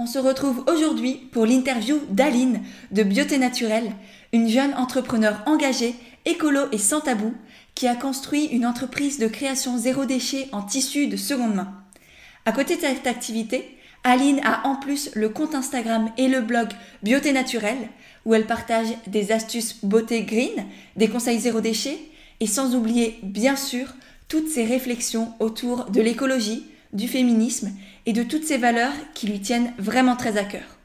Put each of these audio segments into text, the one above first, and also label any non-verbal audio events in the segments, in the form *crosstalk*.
On se retrouve aujourd'hui pour l'interview d'Aline de Beauté Naturelle, une jeune entrepreneur engagée, écolo et sans tabou, qui a construit une entreprise de création zéro déchet en tissu de seconde main. À côté de cette activité, Aline a en plus le compte Instagram et le blog Beauté Naturelle, où elle partage des astuces beauté green, des conseils zéro déchet, et sans oublier, bien sûr, toutes ses réflexions autour de l'écologie, du féminisme et de toutes ces valeurs qui lui tiennent vraiment très à cœur.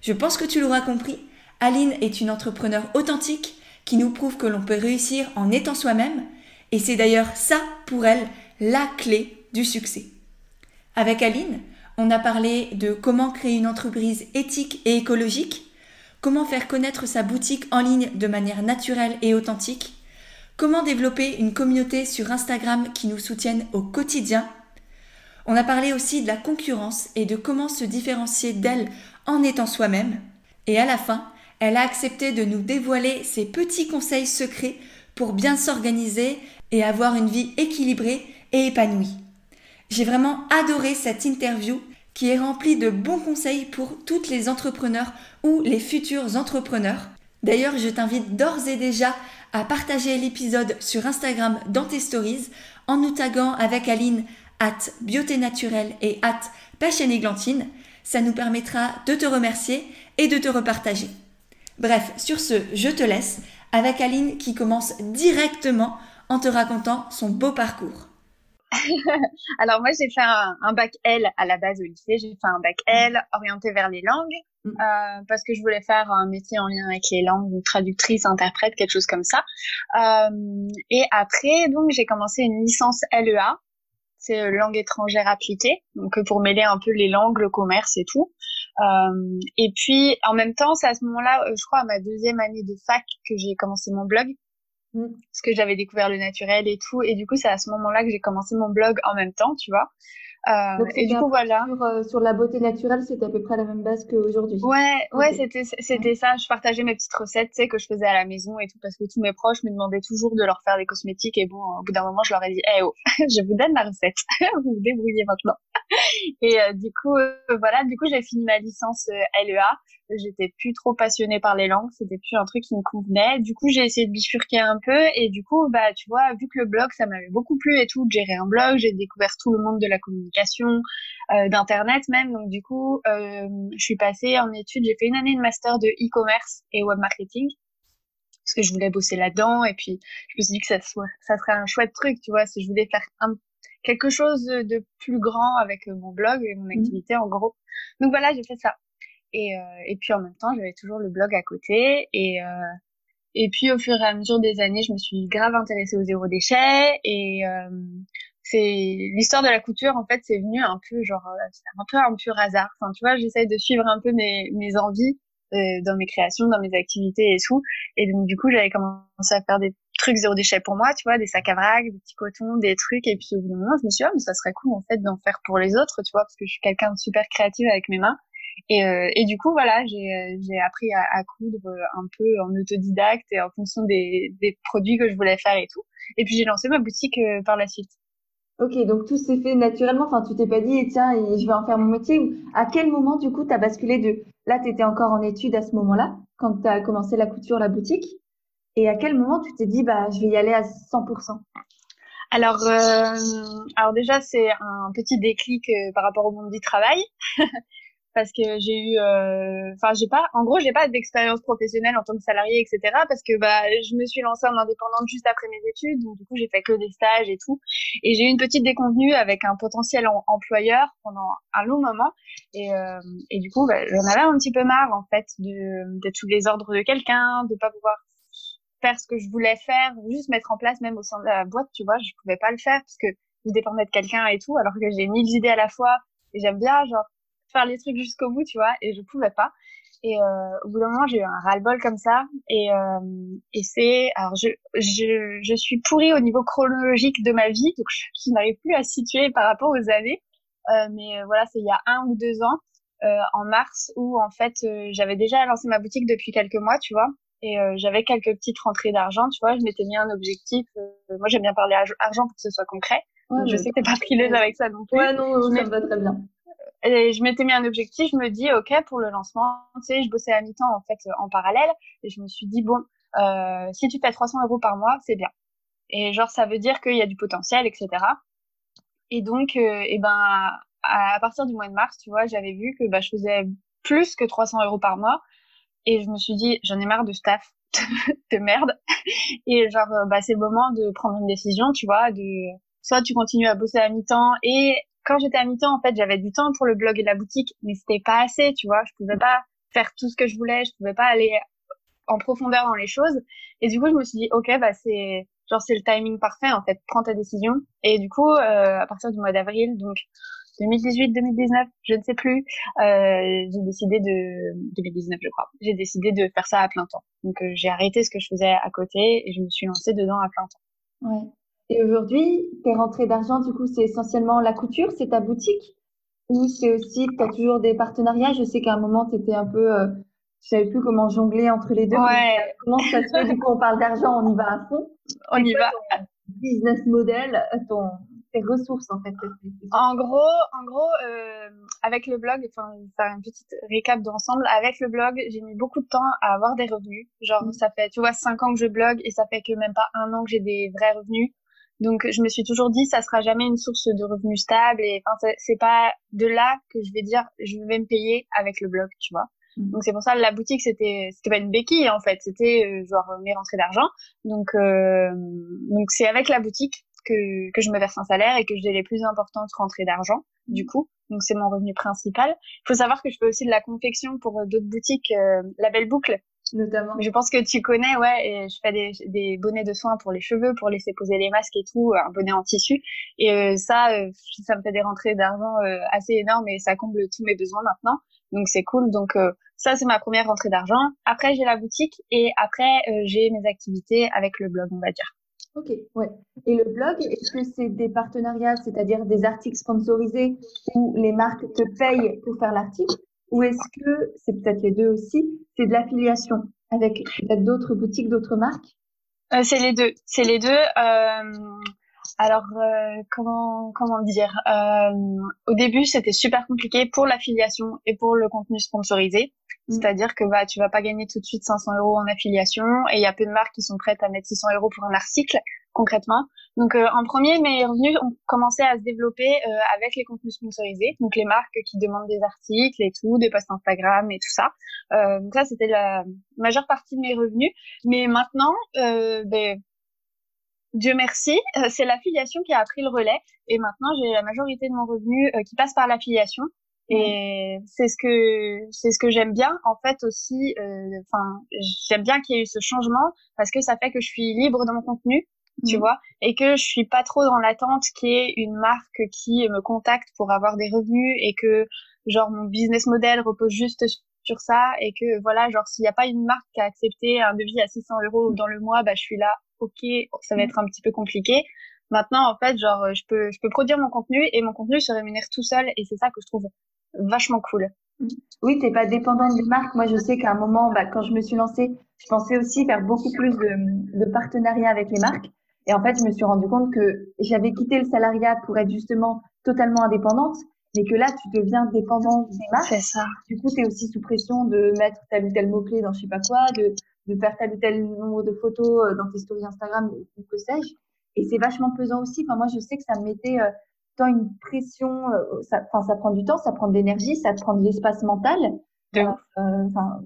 Je pense que tu l'auras compris, Aline est une entrepreneure authentique qui nous prouve que l'on peut réussir en étant soi-même, et c'est d'ailleurs ça, pour elle, la clé du succès. Avec Aline, on a parlé de comment créer une entreprise éthique et écologique, comment faire connaître sa boutique en ligne de manière naturelle et authentique, comment développer une communauté sur Instagram qui nous soutienne au quotidien, on a parlé aussi de la concurrence et de comment se différencier d'elle en étant soi-même. Et à la fin, elle a accepté de nous dévoiler ses petits conseils secrets pour bien s'organiser et avoir une vie équilibrée et épanouie. J'ai vraiment adoré cette interview qui est remplie de bons conseils pour toutes les entrepreneurs ou les futurs entrepreneurs. D'ailleurs, je t'invite d'ores et déjà à partager l'épisode sur Instagram dans tes stories en nous taguant avec Aline at Beauté Naturelle et at Passion Églantine. Ça nous permettra de te remercier et de te repartager. Bref, sur ce, je te laisse avec Aline qui commence directement en te racontant son beau parcours. *laughs* Alors moi j'ai fait un, bac L à la base au lycée, j'ai fait un bac L orienté vers les langues mm. euh, parce que je voulais faire un métier en lien avec les langues, traductrice, interprète, quelque chose comme ça. Euh, et après donc j'ai commencé une licence LEA c'est euh, langue étrangère appliquée, donc euh, pour mêler un peu les langues, le commerce et tout. Euh, et puis en même temps, c'est à ce moment-là, je crois à ma deuxième année de fac que j'ai commencé mon blog, mmh. parce que j'avais découvert le naturel et tout. Et du coup, c'est à ce moment-là que j'ai commencé mon blog en même temps, tu vois. Euh, Donc, et du coup, voilà. Sur, euh, sur, la beauté naturelle, c'était à peu près la même base qu'aujourd'hui. Ouais, ouais, c'était, c'était ça. Je partageais mes petites recettes, tu sais, que je faisais à la maison et tout, parce que tous mes proches me demandaient toujours de leur faire des cosmétiques. Et bon, au bout d'un moment, je leur ai dit, eh oh, *laughs* je vous donne la recette. *laughs* vous vous débrouillez maintenant. *laughs* et euh, du coup, voilà, du coup, j'ai fini ma licence LEA j'étais plus trop passionnée par les langues, c'était plus un truc qui me convenait. Du coup, j'ai essayé de bifurquer un peu et du coup, bah, tu vois, vu que le blog, ça m'avait beaucoup plu et tout, de gérer un blog, j'ai découvert tout le monde de la communication, euh, d'internet même. Donc du coup, euh, je suis passée en études, j'ai fait une année de master de e-commerce et web marketing parce que je voulais bosser là-dedans et puis je me suis dit que ça, soit, ça serait un chouette truc, tu vois, si je voulais faire un, quelque chose de plus grand avec mon blog et mon mmh. activité en gros. Donc voilà, j'ai fait ça. Et, euh, et puis en même temps, j'avais toujours le blog à côté. Et, euh, et puis au fur et à mesure des années, je me suis grave intéressée au zéro déchet. Et euh, c'est l'histoire de la couture, en fait, c'est venu un peu genre, un peu un pur hasard. Enfin, tu vois, j'essaie de suivre un peu mes, mes envies dans mes créations, dans mes activités et tout. Et donc, du coup, j'avais commencé à faire des trucs zéro déchet pour moi, tu vois, des sacs à vrac, des petits cotons, des trucs. Et puis, au bout d'un moment, je me suis dit, oh, mais ça serait cool, en fait, d'en faire pour les autres, tu vois, parce que je suis quelqu'un de super créatif avec mes mains. Et, euh, et du coup, voilà, j'ai, euh, j'ai appris à, à, coudre un peu en autodidacte et en fonction des, des produits que je voulais faire et tout. Et puis j'ai lancé ma boutique euh, par la suite. Ok, donc tout s'est fait naturellement. Enfin, tu t'es pas dit, tiens, je vais en faire mon métier. À quel moment, du coup, tu as basculé de. Là, tu étais encore en études à ce moment-là, quand tu as commencé la couture, la boutique? Et à quel moment tu t'es dit, bah, je vais y aller à 100% alors, euh, alors déjà, c'est un petit déclic par rapport au monde du travail. *laughs* parce que j'ai eu euh, enfin j'ai pas en gros j'ai pas d'expérience professionnelle en tant que salarié etc parce que bah je me suis lancée en indépendante juste après mes études donc du coup j'ai fait que des stages et tout. Et j'ai eu une petite déconvenue avec un potentiel employeur pendant un long moment. Et euh, et du coup bah, j'en avais un petit peu marre en fait de de tous les ordres de quelqu'un de pas pouvoir faire ce que je voulais faire juste mettre en place même au sein de la boîte tu vois je pouvais pas le faire parce que je dépendais de quelqu'un et tout alors que j'ai mille idées à la fois. Et j'aime bien genre faire les trucs jusqu'au bout, tu vois, et je pouvais pas. Et euh, au bout d'un moment, j'ai eu un ras-le-bol comme ça. Et, euh, et c'est, alors je, je, je suis pourrie au niveau chronologique de ma vie, donc je, *laughs* n'arrive plus à situer par rapport aux années. Euh, mais voilà, c'est il y a un ou deux ans, en mars, où en fait j'avais déjà lancé ma boutique depuis quelques mois, tu vois. Et j'avais quelques petites rentrées d'argent, tu vois. Je m'étais mis un objectif. moi, j'aime bien parler argent pour que ce soit concret. je sais que t'es pas frileuse avec ça non plus. Ouais, non, ça me va très bien. Et je m'étais mis un objectif, je me dis, OK, pour le lancement, tu sais, je bossais à mi-temps, en fait, en parallèle. Et je me suis dit, bon, euh, si tu fais 300 euros par mois, c'est bien. Et genre, ça veut dire qu'il y a du potentiel, etc. Et donc, euh, et ben, à, partir du mois de mars, tu vois, j'avais vu que bah, je faisais plus que 300 euros par mois. Et je me suis dit, j'en ai marre de staff *laughs* de merde. *laughs* Et genre, bah, c'est le moment de prendre une décision, tu vois, de soit tu continues à bosser à mi-temps et quand j'étais à mi-temps, en fait, j'avais du temps pour le blog et la boutique, mais c'était pas assez, tu vois. Je pouvais pas faire tout ce que je voulais, je pouvais pas aller en profondeur dans les choses. Et du coup, je me suis dit, ok, bah c'est genre c'est le timing parfait en fait. Prends ta décision. Et du coup, euh, à partir du mois d'avril, donc 2018, 2019, je ne sais plus, euh, j'ai décidé de 2019, je crois. J'ai décidé de faire ça à plein temps. Donc euh, j'ai arrêté ce que je faisais à côté et je me suis lancée dedans à plein temps. Ouais. Et aujourd'hui, tes rentrées d'argent, du coup, c'est essentiellement la couture, c'est ta boutique? Ou c'est aussi, tu as toujours des partenariats? Je sais qu'à un moment, tu étais un peu, euh, je savais plus comment jongler entre les deux. Ouais. Comment ça se fait? Du coup, on parle d'argent, on y va à fond. On y va. business model, ton, tes ressources en fait. En gros, en gros, euh, avec le blog, enfin, faire une petite récap d'ensemble. Avec le blog, j'ai mis beaucoup de temps à avoir des revenus. Genre, mm. ça fait, tu vois, cinq ans que je blogue et ça fait que même pas un an que j'ai des vrais revenus. Donc, je me suis toujours dit, ça sera jamais une source de revenus stable. Et enfin, c'est pas de là que je vais dire, je vais me payer avec le blog, tu vois. Mmh. Donc c'est pour ça la boutique c'était c'était pas une béquille en fait, c'était euh, genre mes rentrées d'argent. Donc euh, donc c'est avec la boutique que que je me verse un salaire et que j'ai les plus importantes rentrées d'argent du mmh. coup. Donc c'est mon revenu principal. Il faut savoir que je fais aussi de la confection pour euh, d'autres boutiques, la Belle Boucle notamment. Je pense que tu connais, ouais, et je fais des, des bonnets de soins pour les cheveux, pour laisser poser les masques et tout, un bonnet en tissu. Et euh, ça, euh, ça me fait des rentrées d'argent euh, assez énormes et ça comble tous mes besoins maintenant. Donc c'est cool. Donc ça, c'est ma première rentrée d'argent. Après, j'ai la boutique et après, j'ai mes activités avec le blog, on va dire. Ok, ouais. Et le blog, est-ce que c'est des partenariats, c'est-à-dire des articles sponsorisés où les marques te payent pour faire l'article? Ou est-ce que, c'est peut-être les deux aussi, c'est de l'affiliation avec peut-être d'autres boutiques, d'autres marques? Euh, C'est les deux. C'est les deux. Euh, alors, euh, comment, comment dire? Euh, Au début, c'était super compliqué pour l'affiliation et pour le contenu sponsorisé. Mm. C'est-à-dire que bah, tu vas pas gagner tout de suite 500 euros en affiliation et il y a peu de marques qui sont prêtes à mettre 600 euros pour un article concrètement. Donc euh, en premier, mes revenus ont commencé à se développer euh, avec les contenus sponsorisés, donc les marques qui demandent des articles et tout, des posts Instagram et tout ça. Euh, donc ça, c'était la majeure partie de mes revenus. Mais maintenant, ben, Dieu merci, c'est l'affiliation qui a pris le relais et maintenant j'ai la majorité de mon revenu qui passe par l'affiliation. Et c'est ce que c'est ce que j'aime bien en fait aussi. Enfin, j'aime bien qu'il y ait eu ce changement parce que ça fait que je suis libre dans mon contenu tu mm. vois, et que je suis pas trop dans l'attente qui est une marque qui me contacte pour avoir des revenus et que genre mon business model repose juste sur ça et que voilà, genre s'il n'y a pas une marque qui a accepté un devis à 600 euros dans le mois, bah je suis là, ok, ça va mm. être un petit peu compliqué. Maintenant, en fait, genre je peux je peux produire mon contenu et mon contenu se rémunère tout seul et c'est ça que je trouve vachement cool. Oui, t'es pas dépendante des marques. Moi, je sais qu'à un moment, bah, quand je me suis lancée, je pensais aussi faire beaucoup plus de, de partenariats avec les marques. Et en fait, je me suis rendu compte que j'avais quitté le salariat pour être justement totalement indépendante, mais que là, tu deviens dépendante des marques. C'est ça. Du coup, tu es aussi sous pression de mettre tel ou tel mot-clé dans je sais pas quoi, de, de faire tel ou tel nombre de photos euh, dans tes stories Instagram ou, que sais-je. Et c'est vachement pesant aussi. Enfin, moi, je sais que ça me mettait euh, tant une pression. Euh, ça, prend du temps, ça prend de l'énergie, ça prend de l'espace mental. Euh,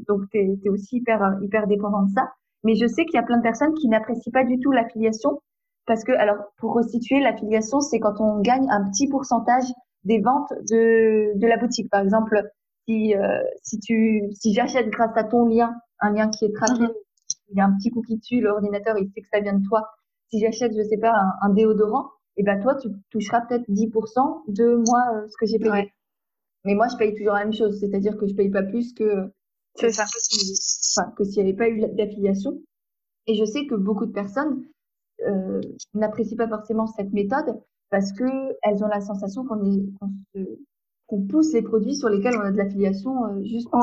donc, tu es, aussi hyper, hyper dépendant de ça. Mais je sais qu'il y a plein de personnes qui n'apprécient pas du tout l'affiliation parce que, alors, pour resituer, l'affiliation, c'est quand on gagne un petit pourcentage des ventes de, de la boutique. Par exemple, si, euh, si tu, si j'achète grâce à ton lien, un lien qui est traqué, mhm. il y a un petit cookie dessus, l'ordinateur, il sait que ça vient de toi. Si j'achète, je sais pas, un, déodorant, et eh ben, toi, tu toucheras peut-être 10% de moi, euh, ce que j'ai payé. Mais moi, je paye toujours la même chose. C'est-à-dire que je paye pas plus que C'est ça. Enfin, que s'il n'y avait pas eu d'affiliation. Et je sais que beaucoup de personnes euh, n'apprécient pas forcément cette méthode parce que elles ont la sensation qu'on est qu'on pousse les produits sur lesquels on a de l'affiliation euh, juste pour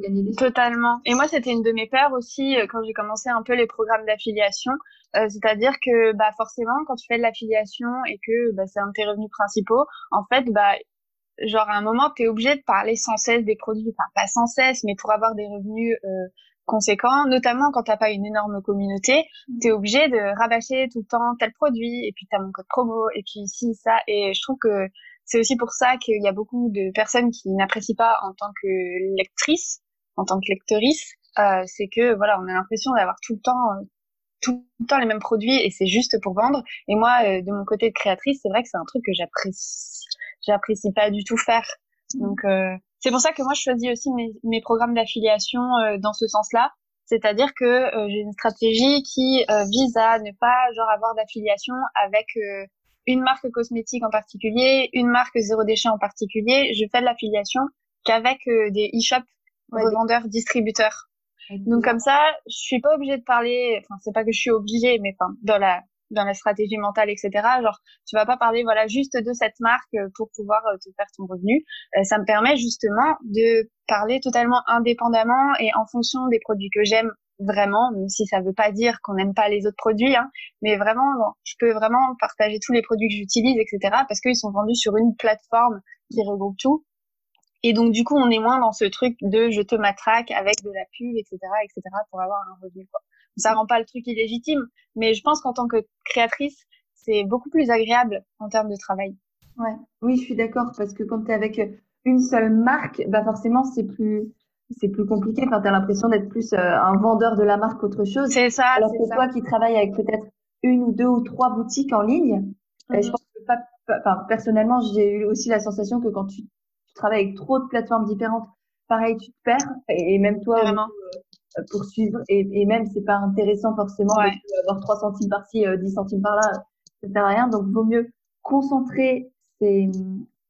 gagner des Totalement. Et moi, c'était une de mes peurs aussi euh, quand j'ai commencé un peu les programmes d'affiliation. Euh, c'est-à-dire que bah forcément, quand tu fais de l'affiliation et que bah, c'est un de tes revenus principaux, en fait, bah genre à un moment, tu es obligé de parler sans cesse des produits, enfin pas sans cesse, mais pour avoir des revenus euh, conséquents, notamment quand t'as pas une énorme communauté, mmh. tu es obligé de rabâcher tout le temps tel produit, et puis tu as mon code promo, et puis ici, ça, et je trouve que c'est aussi pour ça qu'il y a beaucoup de personnes qui n'apprécient pas en tant que lectrice, en tant que lectrice, euh, c'est que voilà, on a l'impression d'avoir tout le temps euh, tout le temps les mêmes produits et c'est juste pour vendre. Et moi, euh, de mon côté de créatrice, c'est vrai que c'est un truc que j'apprécie, j'apprécie pas du tout faire. Donc euh, c'est pour ça que moi je choisis aussi mes, mes programmes d'affiliation dans ce sens-là. C'est-à-dire que j'ai une stratégie qui vise à ne pas genre avoir d'affiliation avec une marque cosmétique en particulier, une marque zéro déchet en particulier, je fais de l'affiliation qu'avec euh, des e-shops revendeurs, distributeurs. Donc comme ça, je suis pas obligée de parler. Enfin, c'est pas que je suis obligée, mais enfin dans la dans la stratégie mentale, etc. Genre, tu vas pas parler voilà juste de cette marque euh, pour pouvoir euh, te faire ton revenu. ça me permet justement de parler totalement indépendamment et en fonction des produits que j'aime vraiment, même si ça veut pas dire qu'on n'aime pas les autres produits, hein, mais vraiment, je peux vraiment partager tous les produits que j'utilise, etc., parce qu'ils sont vendus sur une plateforme qui regroupe tout. Et donc, du coup, on est moins dans ce truc de je te matraque avec de la pub, etc., etc., pour avoir un revenu, quoi. Ça rend pas le truc illégitime, mais je pense qu'en tant que créatrice, c'est beaucoup plus agréable en termes de travail. Ouais. Oui, je suis d'accord, parce que quand tu es avec une seule marque, bah forcément, c'est plus, c'est plus compliqué. Enfin, tu as l'impression d'être plus euh, un vendeur de la marque qu'autre chose. C'est ça. Alors que toi qui travailles avec peut-être une ou deux ou trois boutiques en ligne, je mhm. pense que pas, enfin, personnellement, j'ai eu aussi la sensation que quand tu, travailles avec trop de plateformes différentes, pareil, tu te perds. Et, même toi, Vraiment. Euh, pour suivre. Et, et même, c'est pas intéressant forcément d'avoir 3 centimes par-ci, 10 euh, centimes par-là. Ça sert à rien. Donc, vaut mieux concentrer ces,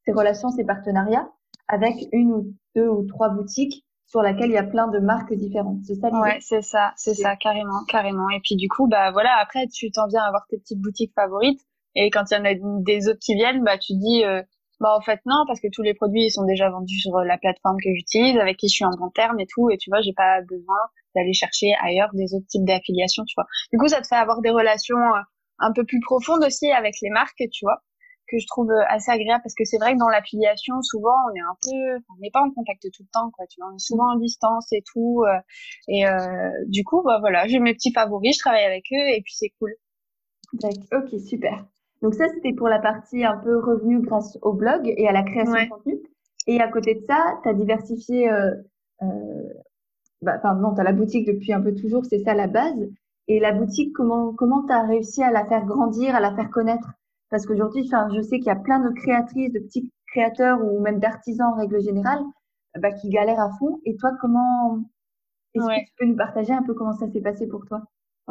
ces relations, ces partenariats avec une ou deux ou trois boutiques sur laquelle il y a plein de marques différentes. C'est ça Ouais, c'est ça, c'est ça, carrément, carrément. Et puis du coup, bah voilà, après tu t'en viens à avoir tes petites boutiques favorites. Et quand il y en a des autres qui viennent, bah tu dis, euh, bah en fait non, parce que tous les produits ils sont déjà vendus sur la plateforme que j'utilise, avec qui je suis en bon terme et tout. Et tu vois, j'ai pas besoin d'aller chercher ailleurs des autres types d'affiliations, tu vois. Du coup, ça te fait avoir des relations euh, un peu plus profondes aussi avec les marques, tu vois que je trouve euh, assez agréable parce que c'est vrai que dans l'affiliation, souvent, on est un peu, on n'est pas en contact tout le temps, quoi. Tu vois, on est souvent en distance et tout. Euh, et euh, du coup, bah voilà, j'ai mes petits favoris, je travaille avec eux et puis c'est cool. Ok, super. Donc ça, c'était pour la partie un peu revenu grâce au blog et à la création de contenu. Et à côté de ça, tu as diversifié, euh, bah, enfin non, tu as la boutique depuis un peu toujours, c'est ça la base. Et la boutique, comment comment tu as réussi à la faire grandir, à la faire connaître? Parce qu'aujourd'hui, enfin, je sais qu'il y a plein de créatrices, de petits créateurs ou même d'artisans en règle générale bah, qui galèrent à fond. Et toi, comment est-ce que tu peux nous partager un peu comment ça s'est passé pour toi?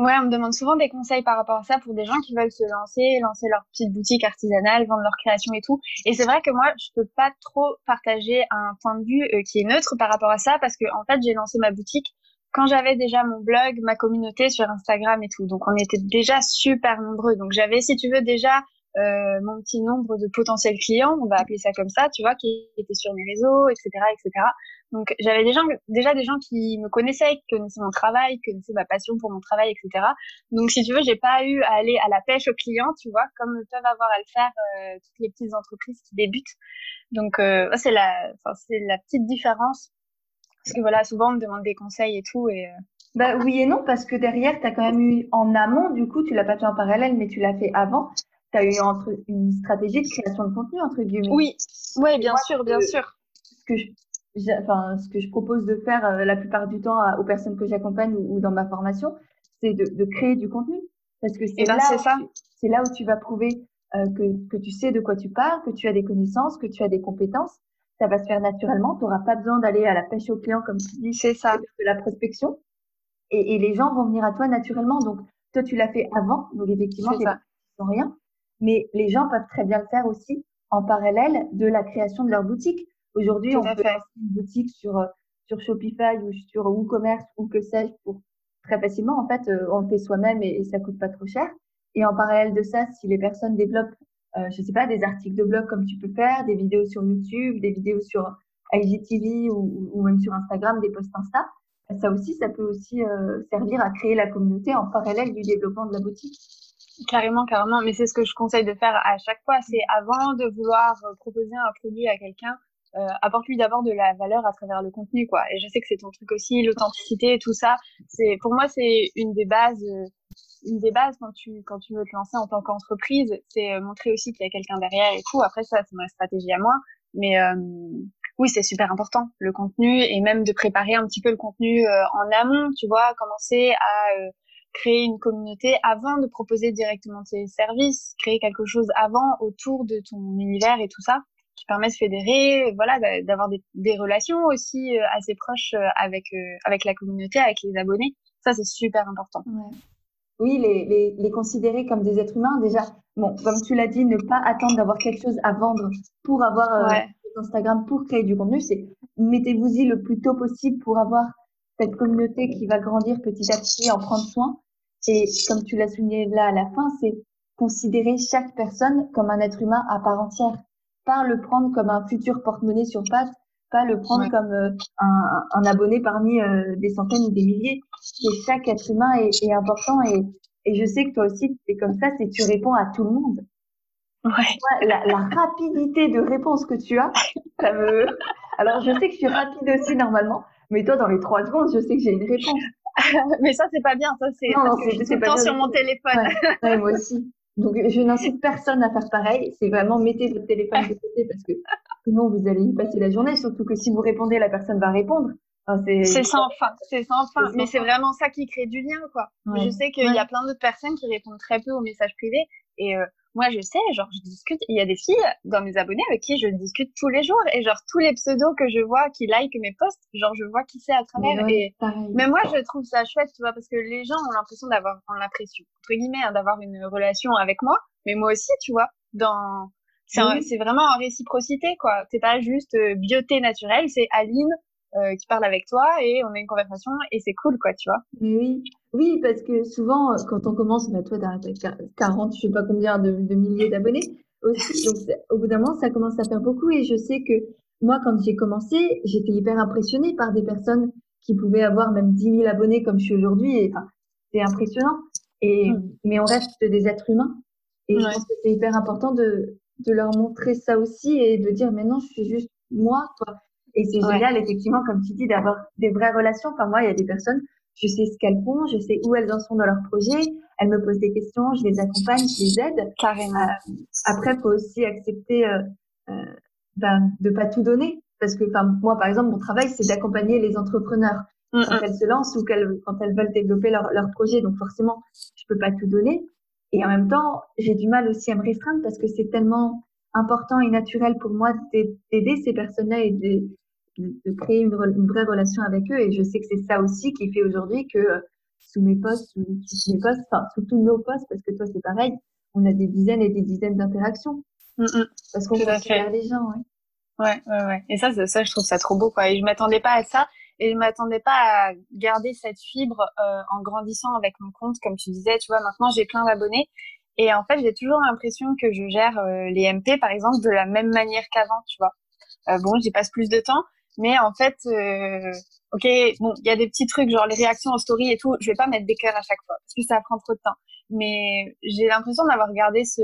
Ouais, on me demande souvent des conseils par rapport à ça pour des gens qui veulent se lancer, lancer leur petite boutique artisanale, vendre leur création et tout. Et c'est vrai que moi, je peux pas trop partager un point de vue euh, qui est neutre par rapport à ça parce que en fait, j'ai lancé ma boutique quand j'avais déjà mon blog, ma communauté sur Instagram et tout. Donc on était déjà super nombreux. Donc j'avais, si tu veux, déjà euh, mon petit nombre de potentiels clients, on va appeler ça comme ça, tu vois, qui étaient sur mes réseaux, etc., etc. Donc j'avais des gens, déjà des gens qui me connaissaient, qui connaissaient mon travail, qui connaissaient ma passion pour mon travail, etc. Donc si tu veux, j'ai pas eu à aller à la pêche aux clients, tu vois, comme peuvent avoir à le faire euh, toutes les petites entreprises qui débutent. Donc euh, c'est la, c'est la petite différence. Parce que voilà, souvent on me demande des conseils et tout, et euh, bah oui et non, parce que derrière, tu as quand même eu en amont, du coup, tu l'as pas fait en parallèle, mais tu l'as fait avant tu as eu entre, une stratégie de création de contenu, entre guillemets. Oui, ouais, bien sûr, bien sûr. Ce que, je, enfin, ce que je propose de faire euh, la plupart du temps aux personnes que j'accompagne ou, dans ma formation, c'est de, de, créer du contenu. Parce que c'est eh ben, là, c'est là où tu vas prouver euh, que, que tu sais de quoi tu parles, que tu as des connaissances, que tu as des compétences. Ça va se faire naturellement. Tu n'auras pas besoin d'aller à la pêche au client, comme tu dis. C'est ça. De la prospection. Et, et, les gens vont venir à toi naturellement. Donc, toi, tu l'as fait avant. Donc, effectivement, tu rien mais les gens peuvent très bien le faire aussi en parallèle de la création de leur boutique. Aujourd'hui, on peut faire une boutique sur, sur Shopify ou sur WooCommerce ou que sais-je pour très facilement. En fait, euh, on le fait soi-même et, et, ça coûte pas trop cher. Et en parallèle de ça, si les personnes développent, euh, je sais pas, des articles de blog comme tu peux faire, des vidéos sur YouTube, des vidéos sur IGTV ou, ou même sur Instagram, des posts Insta, ça aussi, ça peut aussi euh, servir à créer la communauté en parallèle du développement de la boutique. Carrément, carrément. Mais c'est ce que je conseille de faire à chaque fois. C'est avant de vouloir euh, proposer un produit à quelqu'un, euh, apporte-lui d'abord de la valeur à travers le contenu, quoi. Et je sais que c'est ton truc aussi, l'authenticité, tout ça. C'est, pour moi, c'est une des bases, euh, une des bases quand tu, quand tu veux te lancer en tant qu'entreprise. C'est euh, montrer aussi qu'il y a quelqu'un derrière et tout. Après, ça, c'est ma stratégie à moi. Mais, oui, c'est super important, le contenu, et même de préparer un petit peu le contenu en amont, tu vois, commencer à créer une communauté avant de proposer directement tes services, créer quelque chose avant autour de ton univers et tout ça qui permet de fédérer, voilà, d'avoir des, des, relations aussi euh, assez proches euh, avec euh, avec la communauté, avec les abonnés. Ça, c'est super important. Ouais. Oui, les, les, les, considérer comme des êtres humains, déjà, bon, comme tu l'as dit, ne pas attendre d'avoir quelque chose à vendre pour avoir ouais. Instagram, pour créer du contenu, c'est mettez-vous-y le plus tôt possible pour avoir cette communauté qui va grandir petit à petit, en prendre soin. Et comme tu l'as souligné là à la fin, c'est considérer chaque personne comme un être humain à part entière pas le prendre comme un futur porte-monnaie sur pattes, pas le prendre ouais. comme euh, un, un, abonné parmi euh, des centaines ou des milliers. Et chaque être humain est, est important et, et, je sais que toi aussi, c'est comme ça, c'est tu réponds à tout le monde. Ouais. La, la, rapidité de réponse que tu as, ça me... Alors, je sais que je suis rapide aussi normalement, mais toi, dans les trois secondes, je sais que j'ai une réponse. *laughs* mais ça, c'est pas bien. Ça, c'est tout le temps sur mon téléphone. Ouais, *laughs* ouais, moi aussi. Donc, je n'incite personne à faire pareil. C'est vraiment mettez votre téléphone de côté parce que sinon vous allez y passer la journée. Surtout que si vous répondez, la personne va répondre. Enfin, c'est sans fin, c'est sans fin. Mais c'est vraiment ça qui crée du lien, quoi. Ouais. Je sais qu'il y a plein d'autres personnes qui répondent très peu aux messages privés. Et euh, moi, je sais, genre, je discute. Il y a des filles dans mes abonnés avec qui je discute tous les jours. Et genre, tous les pseudos que je vois qui like mes posts, genre, je vois qui c'est à travers. Ouais, et pareil. mais moi, je trouve ça chouette, tu vois, parce que les gens ont l'impression d'avoir, l'impression, entre guillemets, hein, d'avoir une relation avec moi. Mais moi aussi, tu vois, dans, c'est vraiment en réciprocité, quoi. C'est pas juste euh, beauté naturelle, c'est Aline euh, qui parle avec toi et on a une conversation et c'est cool, quoi, tu vois. Mais oui, oui, parce que souvent, quand on commence, bah, toi, t'as 40, je sais pas combien de, de milliers d'abonnés aussi. Donc, au bout d'un moment, ça commence à faire beaucoup et je sais que moi, quand j'ai commencé, j'étais hyper impressionnée par des personnes qui pouvaient avoir même 10 000 abonnés comme je suis aujourd'hui. Et enfin, c'est impressionnant. Et, mmh. mais on reste des êtres humains. Et ouais. je pense que c'est hyper important de, de leur montrer ça aussi et de dire, mais non, je suis juste moi, quoi. Et c'est ouais. génial, effectivement, comme tu dis, d'avoir des vraies relations. Enfin, moi, il y a des personnes, je sais ce qu'elles font, je sais où elles en sont dans leur projet, elles me posent des questions, je les accompagne, je les aide. Carrément. Euh, après, faut aussi accepter euh, euh, ben, de pas tout donner. Parce que, enfin, moi, par exemple, mon travail, c'est d'accompagner les entrepreneurs mm -hmm. quand elles se lancent ou qu'elles, quand elles veulent développer leur, leur projet. Donc, forcément, je peux pas tout donner. Et en même temps, j'ai du mal aussi à me restreindre parce que c'est tellement important et naturel pour moi d'aider ces personnes-là et de, de créer une, une, vraie relation avec eux. Et je sais que c'est ça aussi qui fait aujourd'hui que euh, sous mes posts, sous, sous mes posts, enfin, sous tous nos posts, parce que toi, c'est pareil, on a des dizaines et des dizaines d'interactions. Mm -hmm. Parce qu'on considère les gens, ouais. Ouais, ouais, ouais. Et ça, ça, je trouve ça trop beau, quoi. Et je m'attendais pas à ça. Et je m'attendais pas à garder cette fibre euh, en grandissant avec mon compte, comme tu disais. Tu vois, maintenant, j'ai plein d'abonnés. Et en fait, j'ai toujours l'impression que je gère euh, les MP, par exemple, de la même manière qu'avant, tu vois. Euh, bon, j'y passe plus de temps, mais en fait, euh, ok, bon, il y a des petits trucs, genre les réactions en story et tout, je vais pas mettre des cœurs à chaque fois, parce que ça prend trop de temps. Mais j'ai l'impression d'avoir gardé ce,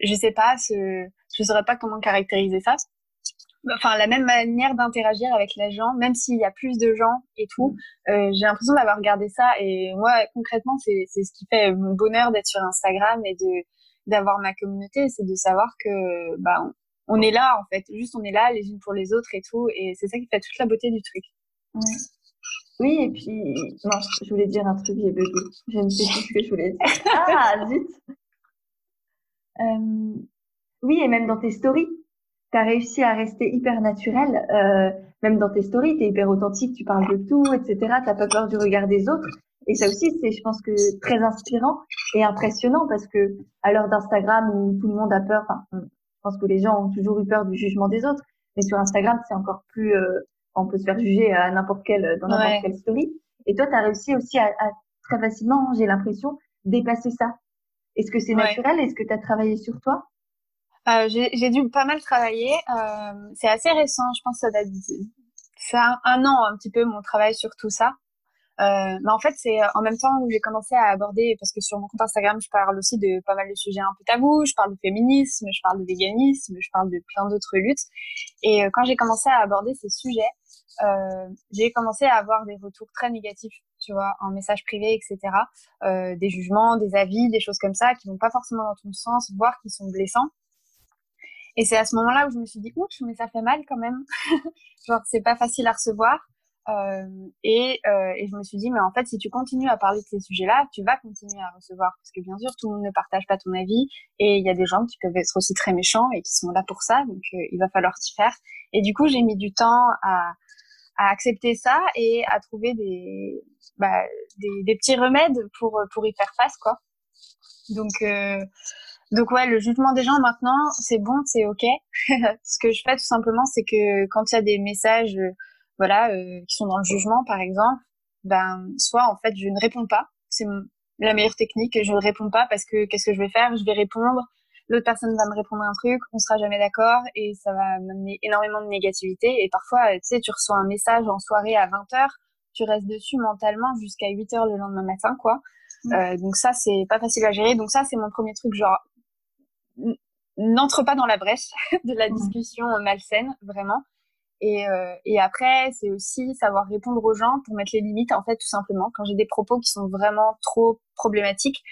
je sais pas, ce, je saurais pas comment caractériser ça. Enfin, la même manière d'interagir avec les gens, même s'il y a plus de gens et tout, euh, j'ai l'impression d'avoir gardé ça. Et moi, concrètement, c'est c'est ce qui fait mon bonheur d'être sur Instagram et de d'avoir ma communauté, c'est de savoir que bah on, est là en fait, juste on est là les unes pour les autres et tout, et c'est ça qui fait toute la beauté du truc. Oui, oui et puis non, je voulais dire un truc, j'ai bugué. Je ne sais plus ce que je voulais dire. *laughs* Ah zut. Euh, oui, et même dans tes stories, tu as réussi à rester hyper naturel. Euh, même dans tes stories, tu es hyper authentique, tu parles de tout, etc. Tu pas peur du regard des autres. Et ça aussi, c'est, je pense que très inspirant et impressionnant parce que à l'heure d'Instagram où tout le monde a peur, enfin, pense que les gens ont toujours eu peur du jugement des autres, mais sur Instagram, c'est encore plus, euh, on peut se faire juger à n'importe quelle, dans n'importe quelle story. Et toi, tu as réussi aussi à, à très facilement, j'ai l'impression, dépasser ça. Est-ce que c'est naturel? Est-ce que tu as travaillé sur toi? Euh, J'ai dû pas mal travailler. Euh, c'est assez récent, je pense que ça date un, un, an un petit peu mon travail sur tout ça. Euh, mais en fait, c'est en même temps où j'ai commencé à aborder, parce que sur mon compte Instagram, je parle aussi de pas mal de sujets un peu tabous. Je parle de féminisme, je parle de véganisme, je parle de plein d'autres luttes. Et euh, quand j'ai commencé à aborder ces sujets, euh, j'ai commencé à avoir des retours très négatifs, tu vois, en message privé, etc. Euh, des jugements, des avis, des choses comme ça qui vont pas forcément dans ton sens, voire qui sont blessants. Et c'est à ce moment-là où je me suis dit, ouch, mais ça fait mal quand même. *laughs* Genre, c'est pas facile à recevoir. Et, et, je me suis dit, mais en fait, si tu continues à parler de ces sujets-là, tu vas continuer à recevoir. Parce que bien sûr, tout le monde ne partage pas ton avis. Et il y a des gens qui peuvent être aussi très méchants et qui sont là pour ça. Donc, il va falloir t'y faire. Et du coup, j'ai mis du temps à, à accepter ça et à trouver des, bah, des, petits remèdes pour, pour y faire face, quoi. Donc, euh, donc ouais, le jugement des gens maintenant, c'est bon, c'est ok. *laughs* Ce que je fais tout simplement, c'est que quand il y a des messages, voilà, euh, qui sont dans le jugement, par exemple, ben soit en fait je ne réponds pas, c'est la meilleure technique, je ne réponds pas parce que qu'est-ce que je vais faire? Je vais répondre, l'autre personne va me répondre un truc, on sera jamais d'accord et ça va m'amener énormément de négativité. Et parfois, tu sais, tu reçois un message en soirée à 20h, tu restes dessus mentalement jusqu'à 8h le lendemain matin, quoi. Mmh. Euh, donc ça, c'est pas facile à gérer. Donc ça, c'est mon premier truc, genre n'entre pas dans la brèche *laughs* de la discussion malsaine, vraiment. Et, euh, et après, c'est aussi savoir répondre aux gens pour mettre les limites, en fait, tout simplement. Quand j'ai des propos qui sont vraiment trop problématiques,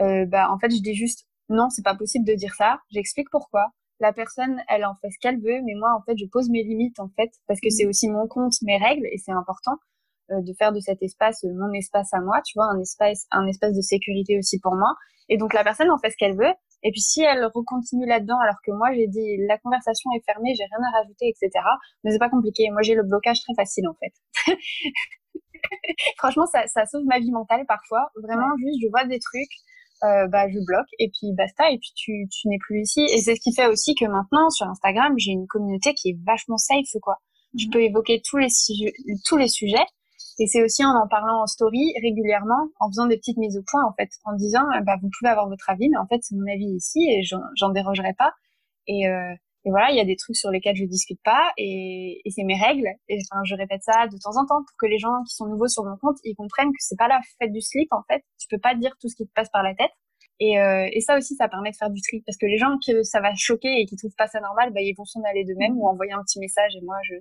euh, bah, en fait, je dis juste non, c'est pas possible de dire ça. J'explique pourquoi. La personne, elle en fait ce qu'elle veut, mais moi, en fait, je pose mes limites, en fait, parce que c'est mmh. aussi mon compte, mes règles, et c'est important euh, de faire de cet espace euh, mon espace à moi, tu vois, un espace, un espace de sécurité aussi pour moi. Et donc, la personne en fait ce qu'elle veut, et puis si elle recontinue là-dedans, alors que moi j'ai dit la conversation est fermée, j'ai rien à rajouter, etc. Mais c'est pas compliqué. Moi j'ai le blocage très facile en fait. *laughs* Franchement, ça, ça sauve ma vie mentale parfois. Vraiment, juste je vois des trucs, euh, bah je bloque et puis basta. Et puis tu, tu n'es plus ici. Et c'est ce qui fait aussi que maintenant sur Instagram j'ai une communauté qui est vachement safe quoi. Je mmh. peux évoquer tous les tous les sujets et c'est aussi en en parlant en story régulièrement, en faisant des petites mises au point, en fait, en disant, bah, vous pouvez avoir votre avis, mais en fait, c'est mon avis ici et j'en dérogerai pas. Et, euh, et voilà, il y a des trucs sur lesquels je discute pas et, et c'est mes règles. Et enfin, je répète ça de temps en temps pour que les gens qui sont nouveaux sur mon compte, ils comprennent que c'est pas la fête du slip, en fait. Tu peux pas dire tout ce qui te passe par la tête. Et, euh, et, ça aussi, ça permet de faire du tri. Parce que les gens que ça va choquer et qui trouvent pas ça normal, bah, ils vont s'en aller d'eux-mêmes ou envoyer un petit message et moi, je,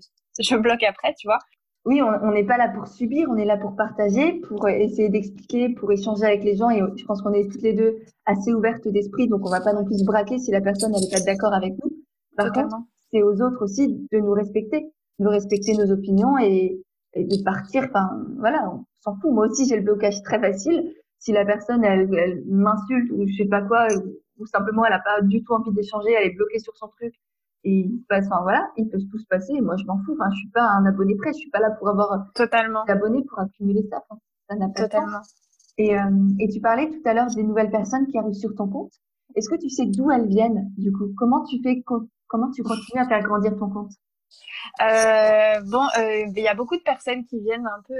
je bloque après, tu vois oui, on n'est pas là pour subir, on est là pour partager, pour essayer d'expliquer, pour échanger avec les gens. Et je pense qu'on est toutes les deux assez ouvertes d'esprit, donc on va pas non plus se braquer si la personne n'est pas d'accord avec nous. Par contre, c'est aux autres aussi de nous respecter, de respecter nos opinions et, de partir. Enfin, voilà, on s'en fout. Moi aussi, j'ai le blocage très facile. Si la personne, elle, elle m'insulte ou je sais pas quoi, ou simplement elle a pas du tout envie d'échanger, elle est bloquée sur son truc et enfin voilà, il peut tout se passer. moi, je m'en fous. Enfin, je suis pas un abonné prêt. Je suis pas là pour avoir totalement d'abonnés pour accumuler ça. ça n'a pas totalement. Et, euh, et tu parlais tout à l'heure des nouvelles personnes qui arrivent sur ton compte. Est-ce que tu sais d'où elles viennent du coup? Comment tu fais Comment tu continues à faire grandir ton compte? Euh, Bon, euh, il y a beaucoup de personnes qui viennent un peu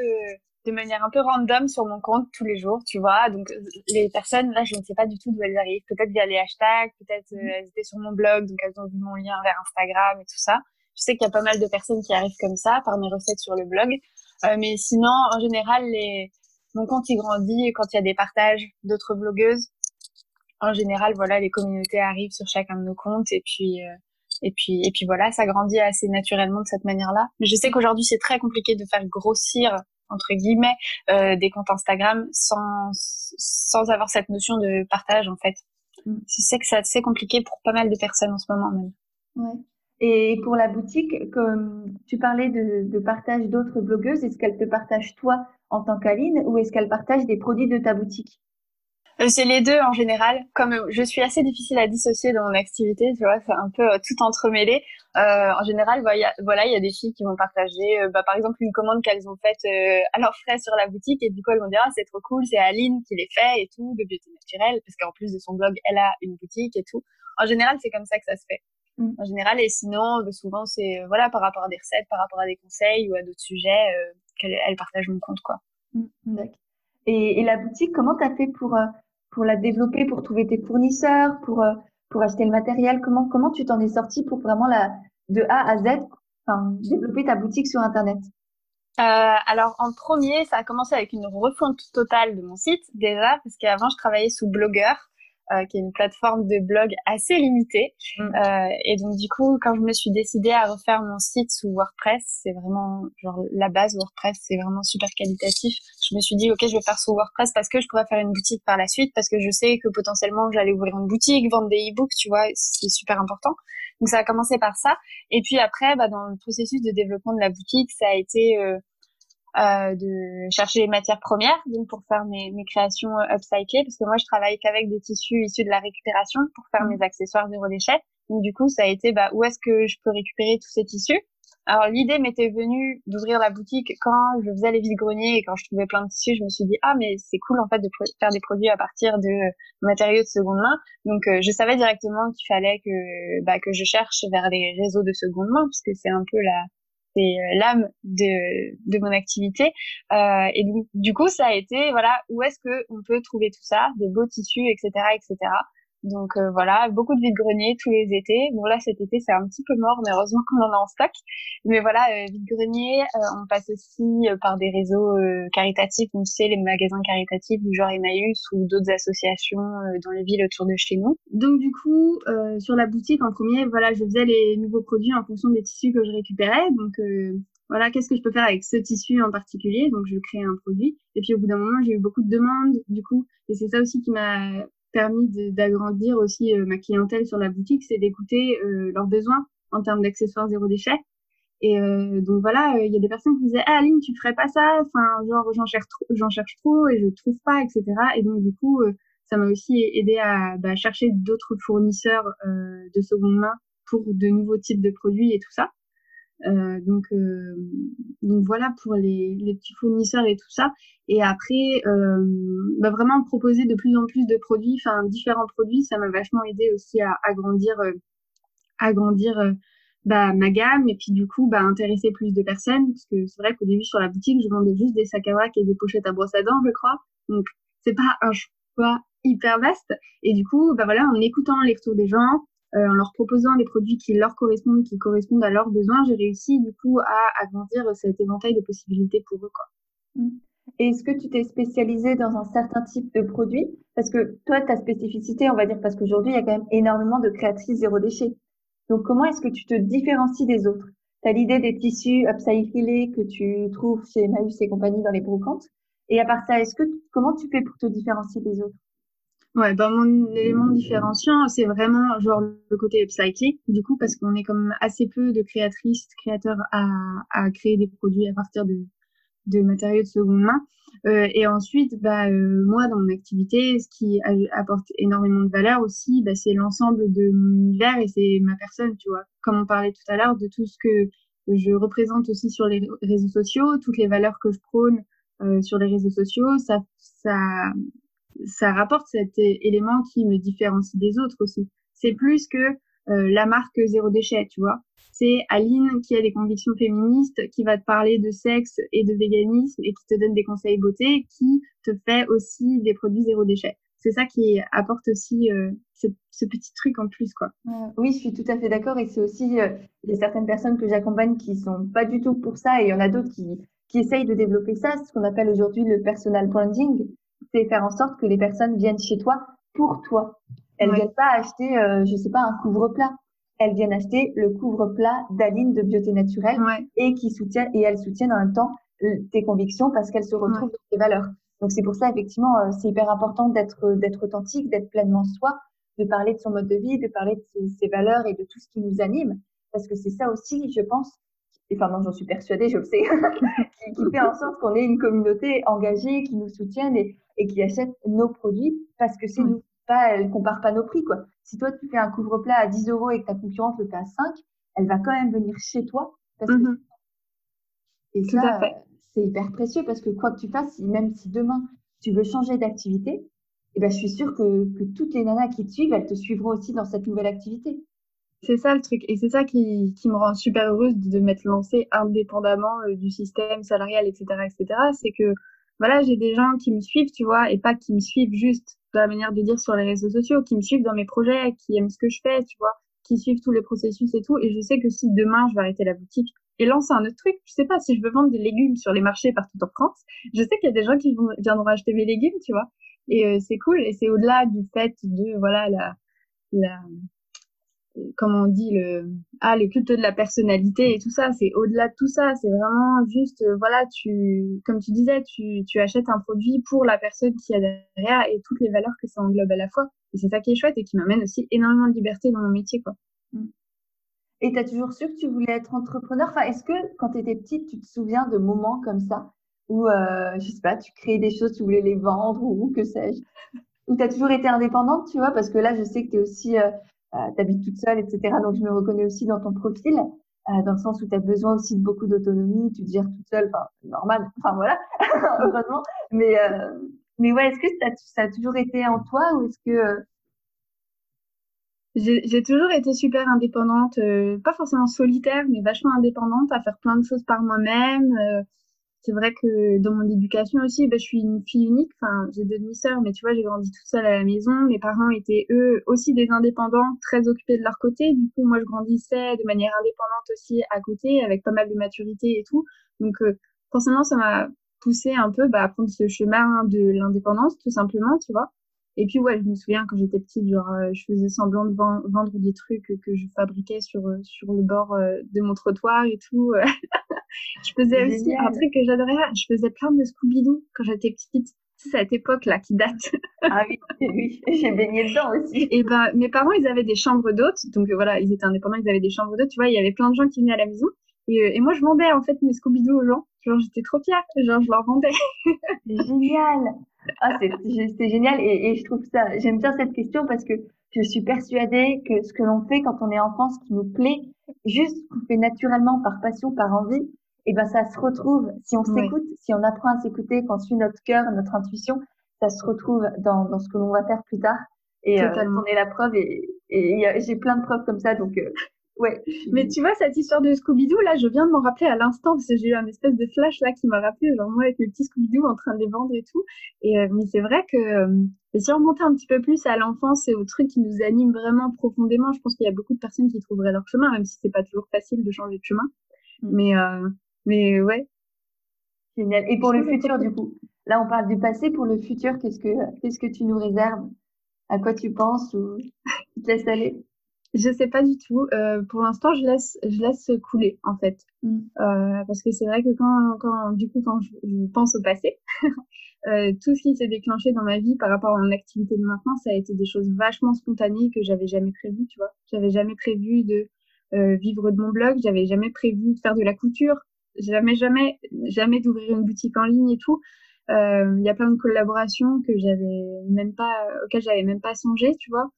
de manière un peu random sur mon compte tous les jours, tu vois. Donc les personnes là, je ne sais pas du tout d'où elles arrivent. Peut-être via les hashtags, peut-être euh, elles étaient sur mon blog, donc elles ont vu mon lien vers Instagram et tout ça. Je sais qu'il y a pas mal de personnes qui arrivent comme ça par mes recettes sur le blog. Euh, mais sinon, en général, les... mon compte il grandit quand il y a des partages d'autres blogueuses. En général, voilà, les communautés arrivent sur chacun de nos comptes et puis euh, et puis et puis voilà, ça grandit assez naturellement de cette manière-là. Mais je sais qu'aujourd'hui c'est très compliqué de faire grossir entre guillemets euh, des comptes Instagram sans sans avoir cette notion de partage en fait. Mm. Je sais que c'est assez compliqué pour pas mal de personnes en ce moment même. Ouais. Et pour la boutique, comme tu parlais de, de partage d'autres blogueuses, est-ce qu'elles te partagent toi en tant qu'Aline ou est-ce qu'elles partagent des produits de ta boutique? Euh, c'est les deux en général. Comme je suis assez difficile à dissocier dans mon activité, tu vois, c'est un peu euh, tout entremêlé. Euh, en général, voilà, il y a des filles qui vont partager, bah, par exemple, une commande qu'elles ont faite à leurs frais sur la boutique, et du coup, elles vont dire ah, c'est trop cool, c'est Aline qui les fait et tout, de beauté naturelle, parce qu'en plus de son blog, elle a une boutique et tout. En général, c'est comme ça que ça se fait. mmh. en général. Et sinon, souvent, c'est voilà, par rapport à des recettes, par rapport à des conseils ou à d'autres sujets, qu'elle elle partage mon compte. Quoi. Mmh, et, et, la boutique, comment tu as fait pour, pour la développer, pour trouver tes fournisseurs, pour, pour acheter le matériel? Comment, comment tu t'en es sorti pour vraiment la, de A à Z, développer ta boutique sur Internet? Euh, alors en premier, ça a commencé avec une refonte totale de mon site déjà, parce qu'avant je travaillais sous Blogger, euh, qui est une plateforme de blog assez limitée. Mm. Euh, et donc du coup, quand je me suis décidée à refaire mon site sous WordPress, c'est vraiment genre la base WordPress, c'est vraiment super qualitatif. Je me suis dit ok, je vais faire sous WordPress parce que je pourrais faire une boutique par la suite, parce que je sais que potentiellement j'allais ouvrir une boutique, vendre des e-books, tu vois, c'est super important. Donc ça a commencé par ça. Et puis après, bah, dans le processus de développement de la boutique, ça a été euh, euh, de chercher les matières premières donc pour faire mes, mes créations euh, upcyclées parce que moi je travaille qu'avec des tissus issus de la récupération pour faire mes accessoires zéro déchet donc du coup ça a été bah, où est-ce que je peux récupérer tous ces tissus? Alors l'idée m'était venue d'ouvrir la boutique quand je faisais les vides greniers et quand je trouvais plein de tissus je me suis dit ah mais c'est cool en fait de faire des produits à partir de matériaux de seconde main. Donc euh, je savais directement qu'il fallait que bah, que je cherche vers les réseaux de seconde main puisque c'est un peu la c'est euh, l'âme de, de mon activité. Euh, et du, du coup, ça a été, voilà, où est-ce que on peut trouver tout ça, des beaux tissus, etc., etc. Donc euh, voilà, beaucoup de vide-greniers tous les étés. Bon là cet été c'est un petit peu mort, mais heureusement qu'on en a en stock. Mais voilà, euh, vide-grenier, euh, on passe aussi par des réseaux caritatifs, on sait les magasins caritatifs du genre Emmaüs ou d'autres associations dans les villes autour de chez nous. Donc du coup, sur la boutique en premier, voilà, je faisais les nouveaux produits en fonction des tissus que je récupérais. Donc voilà, qu'est-ce que je peux faire avec ce tissu en particulier? Donc, je crée un produit. Et puis, au bout d'un moment, j'ai eu beaucoup de demandes, du coup, et c'est ça aussi qui m'a permis d'agrandir aussi euh, ma clientèle sur la boutique, c'est d'écouter euh, leurs besoins en termes d'accessoires zéro déchet. Et euh, donc voilà, il y a des personnes qui disaient ah Aline, tu ferais pas ça, enfin genre j'en cherche trop, cherche trop et je trouve pas, etc. Et donc du coup, ça m'a aussi aidé à bah, chercher d'autres fournisseurs de seconde main pour de nouveaux types de produits et tout ça. Donc, donc voilà pour les, les, petits fournisseurs et tout ça. Et après, euh, bah vraiment proposer de plus en plus de produits, enfin différents produits, ça m'a vachement aidé aussi à agrandir, agrandir bah, ma gamme et puis du coup bah, intéresser plus de personnes. Parce que c'est vrai qu'au début sur la boutique je vendais juste des sacs à vrac et des pochettes à brosse à dents je crois. Donc c'est pas un choix hyper vaste. Et du coup bah voilà en écoutant les retours des gens euh, en leur proposant des produits qui leur correspondent, qui correspondent à leurs besoins, j'ai réussi du coup à agrandir cet éventail de possibilités pour eux. Quoi. Mmh. Et est-ce que tu t'es spécialisé dans un certain type de produit? Parce que toi, ta spécificité, on va dire, parce qu'aujourd'hui, il y a quand même énormément de créatrices zéro déchet. Donc, comment est-ce que tu te différencies des autres? Tu as l'idée des tissus upcyclés que tu trouves chez Maüs et compagnie dans les brocantes. Et à part ça, est-ce que comment tu fais pour te différencier des autres? Ouais, bah mon élément différenciant, c'est vraiment genre le côté upcycling, du coup, parce qu'on est comme assez peu de créatrices, créateurs à, à créer des produits à partir de, de matériaux de seconde main. Euh, et ensuite, bah, euh, moi, dans mon activité, ce qui apporte énormément de valeur aussi, bah, c'est l'ensemble de mon univers et c'est ma personne, tu vois. Comme on parlait tout à l'heure, de tout ce que je représente aussi sur les réseaux sociaux, toutes les valeurs que je prône euh, sur les réseaux sociaux, ça, ça, ça rapporte cet élément qui me différencie des autres aussi. C'est plus que euh, la marque zéro déchet, tu vois. C'est Aline qui a des convictions féministes, qui va te parler de sexe et de véganisme et qui te donne des conseils beauté, qui te fait aussi des produits zéro déchet. C'est ça qui apporte aussi euh, ce, petit truc en plus, quoi. oui, je suis tout à fait d'accord. Et c'est aussi, euh, il y a certaines personnes que j'accompagne qui sont pas du tout pour ça, et il y en a d'autres qui, qui essayent de développer ça, ce qu'on appelle aujourd'hui le personal branding c'est faire en sorte que les personnes viennent chez toi pour toi. Elles ne viennent pas acheter, euh, je sais pas, un couvre-plat. Elles viennent acheter le couvre-plat d'Aline de Beauté Naturelle et qui soutient et elles soutiennent en même temps euh, tes convictions parce qu'elles se retrouvent dans tes valeurs. Donc c'est pour ça effectivement euh, c'est hyper important d'être d'être authentique, d'être pleinement soi, de parler de son mode de vie, de parler de ses, ses valeurs et de tout ce qui nous anime parce que c'est ça aussi, je pense, enfin non, j'en suis persuadée, je le sais, *laughs* qui, qui, fait en sorte qu'on ait une communauté engagée, qui nous soutienne et, et qui achète nos produits parce que c'est nous. Pas, elle compare pas nos prix, quoi. Si toi, tu fais un couvre-plat à 10 euros et que ta concurrente le fait à 5, elle va quand même venir chez toi. Parce que... Mm-hmm. Et ça, c'est hyper précieux parce que quoi que tu fasses, même si demain, tu veux changer d'activité, eh ben, je suis sûre que, que toutes les nanas qui te suivent, elles te suivront aussi dans cette nouvelle activité. C'est ça le truc. Et c'est ça qui, qui, me rend super heureuse de m'être lancée indépendamment euh, du système salarial, etc., etc. C'est que, voilà, j'ai des gens qui me suivent, tu vois, et pas qui me suivent juste de la manière de dire sur les réseaux sociaux, qui me suivent dans mes projets, qui aiment ce que je fais, tu vois, qui suivent tous les processus et tout. Et je sais que si demain je vais arrêter la boutique et lancer un autre truc, je sais pas, si je veux vendre des légumes sur les marchés partout en France, je sais qu'il y a des gens qui vont, viendront acheter mes légumes, tu vois. Et euh, c'est cool. Et c'est au-delà du fait de, voilà, la, la, comment on dit le ah le culte de la personnalité et tout ça c'est au-delà de tout ça c'est vraiment juste euh, voilà tu comme tu disais tu, tu achètes un produit pour la personne qui a derrière et toutes les valeurs que ça englobe à la fois. Et c'est ça qui est chouette et qui m'amène aussi énormément de liberté dans mon métier quoi. Mm. et tu as toujours su que tu voulais être entrepreneur? Enfin est-ce que quand tu étais petite tu te souviens de moments comme ça où euh, je sais pas tu créais des choses tu voulais les vendre ou, que sais-je? Ou tu as toujours été indépendante tu vois? Parce que là je sais que tu es aussi euh, t'habites toute seule, etc. Donc, je me reconnais aussi dans ton profil, euh, dans le sens où tu as besoin aussi de beaucoup d'autonomie, tu te gères toute seule, enfin, normal, enfin voilà, *laughs* heureusement. Mais, euh, mais ouais, est-ce que ça, ça, a toujours été en toi ou est-ce que... J'ai toujours été super indépendante, pas forcément solitaire, mais vachement indépendante, à faire plein de choses par moi-même c'est vrai que dans mon éducation aussi, bah, je suis une fille unique. Enfin, j'ai deux demi-sœurs, mais tu vois, j'ai grandi toute seule à la maison. Mes parents étaient eux aussi des indépendants, très occupés de leur côté. Du coup, moi, je grandissais de manière indépendante aussi à côté, avec pas mal de maturité et tout. Donc, euh, forcément, ça m'a poussé un peu bah, à prendre ce chemin de l'indépendance, tout simplement, tu vois. Et puis ouais, je me souviens quand j'étais petite, genre euh, je faisais semblant de vendre des trucs que je fabriquais sur euh, sur le bord euh, de mon trottoir et tout. *laughs* je faisais aussi un truc que j'adorais, je faisais plein de Scooby-Doo quand j'étais petite. C'est cette époque là qui date. *laughs* ah oui, oui, *laughs* j'ai baigné dedans aussi. Et ben mes parents, ils avaient des chambres d'hôtes, donc voilà, ils étaient indépendants, ils avaient des chambres d'hôtes, tu vois, il y avait plein de gens qui venaient à la maison et, et moi je vendais en fait mes Scooby-Doo aux gens. Genre j'étais trop fière, genre je leur vendais. *laughs* Génial. Ah, c'est génial et, et, je trouve ça, j'aime bien cette question parce que je suis persuadée que ce que l'on fait quand on est enfant, ce qui nous plaît, juste qu'on fait naturellement par passion, par envie, et eh ben ça se retrouve si on s'écoute, si on apprend à s'écouter, qu'on suit notre cœur, notre intuition, ça se retrouve dans, dans ce que l'on va faire plus tard. Et euh, on est la preuve et, et j'ai plein de preuves comme ça, donc euh, Ouais. Mais tu vois, cette histoire de Scooby-Doo, là, je viens de m'en rappeler à l'instant, parce que j'ai eu un espèce de flash, là, qui m'a rappelé, genre, moi, avec le petit Scooby-Doo en train de les vendre et tout. Et, euh, mais c'est vrai que, euh, si on remontait un petit peu plus à l'enfance et aux trucs qui nous animent vraiment profondément, je pense qu'il y a beaucoup de personnes qui trouveraient leur chemin, même si c'est pas toujours facile de changer de chemin. Mm. Mais, euh, mais ouais. Génial. Et pour le futur, du coup, là, on parle du passé. Pour le futur, qu'est-ce que, qu'est-ce que tu nous réserves? À quoi tu penses ou tu te laisses aller? Je sais pas du tout. Euh, pour l'instant, je laisse, je laisse couler en fait, mm. euh, parce que c'est vrai que quand, quand, du coup, quand je, pense au passé, *laughs* euh, tout ce qui s'est déclenché dans ma vie par rapport à mon activité de maintenant, ça a été des choses vachement spontanées que j'avais jamais prévues, tu vois. J'avais jamais prévu de euh, vivre de mon blog, j'avais jamais prévu de faire de la couture, jamais, jamais, jamais d'ouvrir une boutique en ligne et tout. Euh, il y a plein de collaborations que j'avais même pas, auxquelles j'avais même pas songé, tu vois.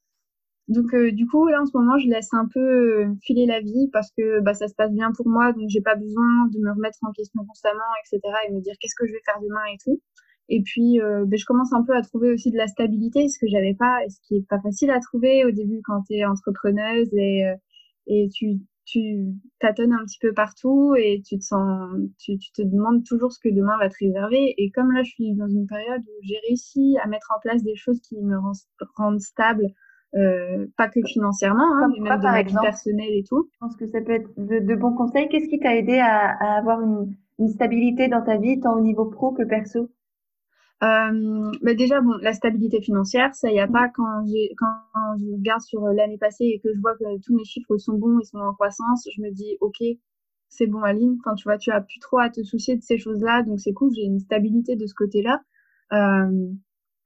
Donc euh, du coup là en ce moment je laisse un peu euh, filer la vie parce que bah, ça se passe bien pour moi donc j'ai pas besoin de me remettre en question constamment etc et me dire qu'est-ce que je vais faire demain et tout. Et puis euh, ben, je commence un peu à trouver aussi de la stabilité ce que j'avais pas et ce qui est pas facile à trouver au début quand tu es entrepreneuse et et tu tu tâtonnes un petit peu partout et tu te sens tu, tu te demandes toujours ce que demain va te réserver et comme là je suis dans une période où j'ai réussi à mettre en place des choses qui me rendent stable euh, pas que financièrement, hein, mais même dans la vie personnelle et tout. Je pense que ça peut être de, de bons conseils. Qu'est-ce qui t'a aidé à, à avoir une, une, stabilité dans ta vie, tant au niveau pro que perso? Euh, bah déjà bon la stabilité financière ça y a pas quand quand je regarde sur l'année passée et que je vois que tous mes chiffres sont bons ils sont en croissance je me dis ok c'est bon Aline. Enfin tu vois tu as plus trop à te soucier de ces choses là donc c'est cool j'ai une stabilité de ce côté là euh,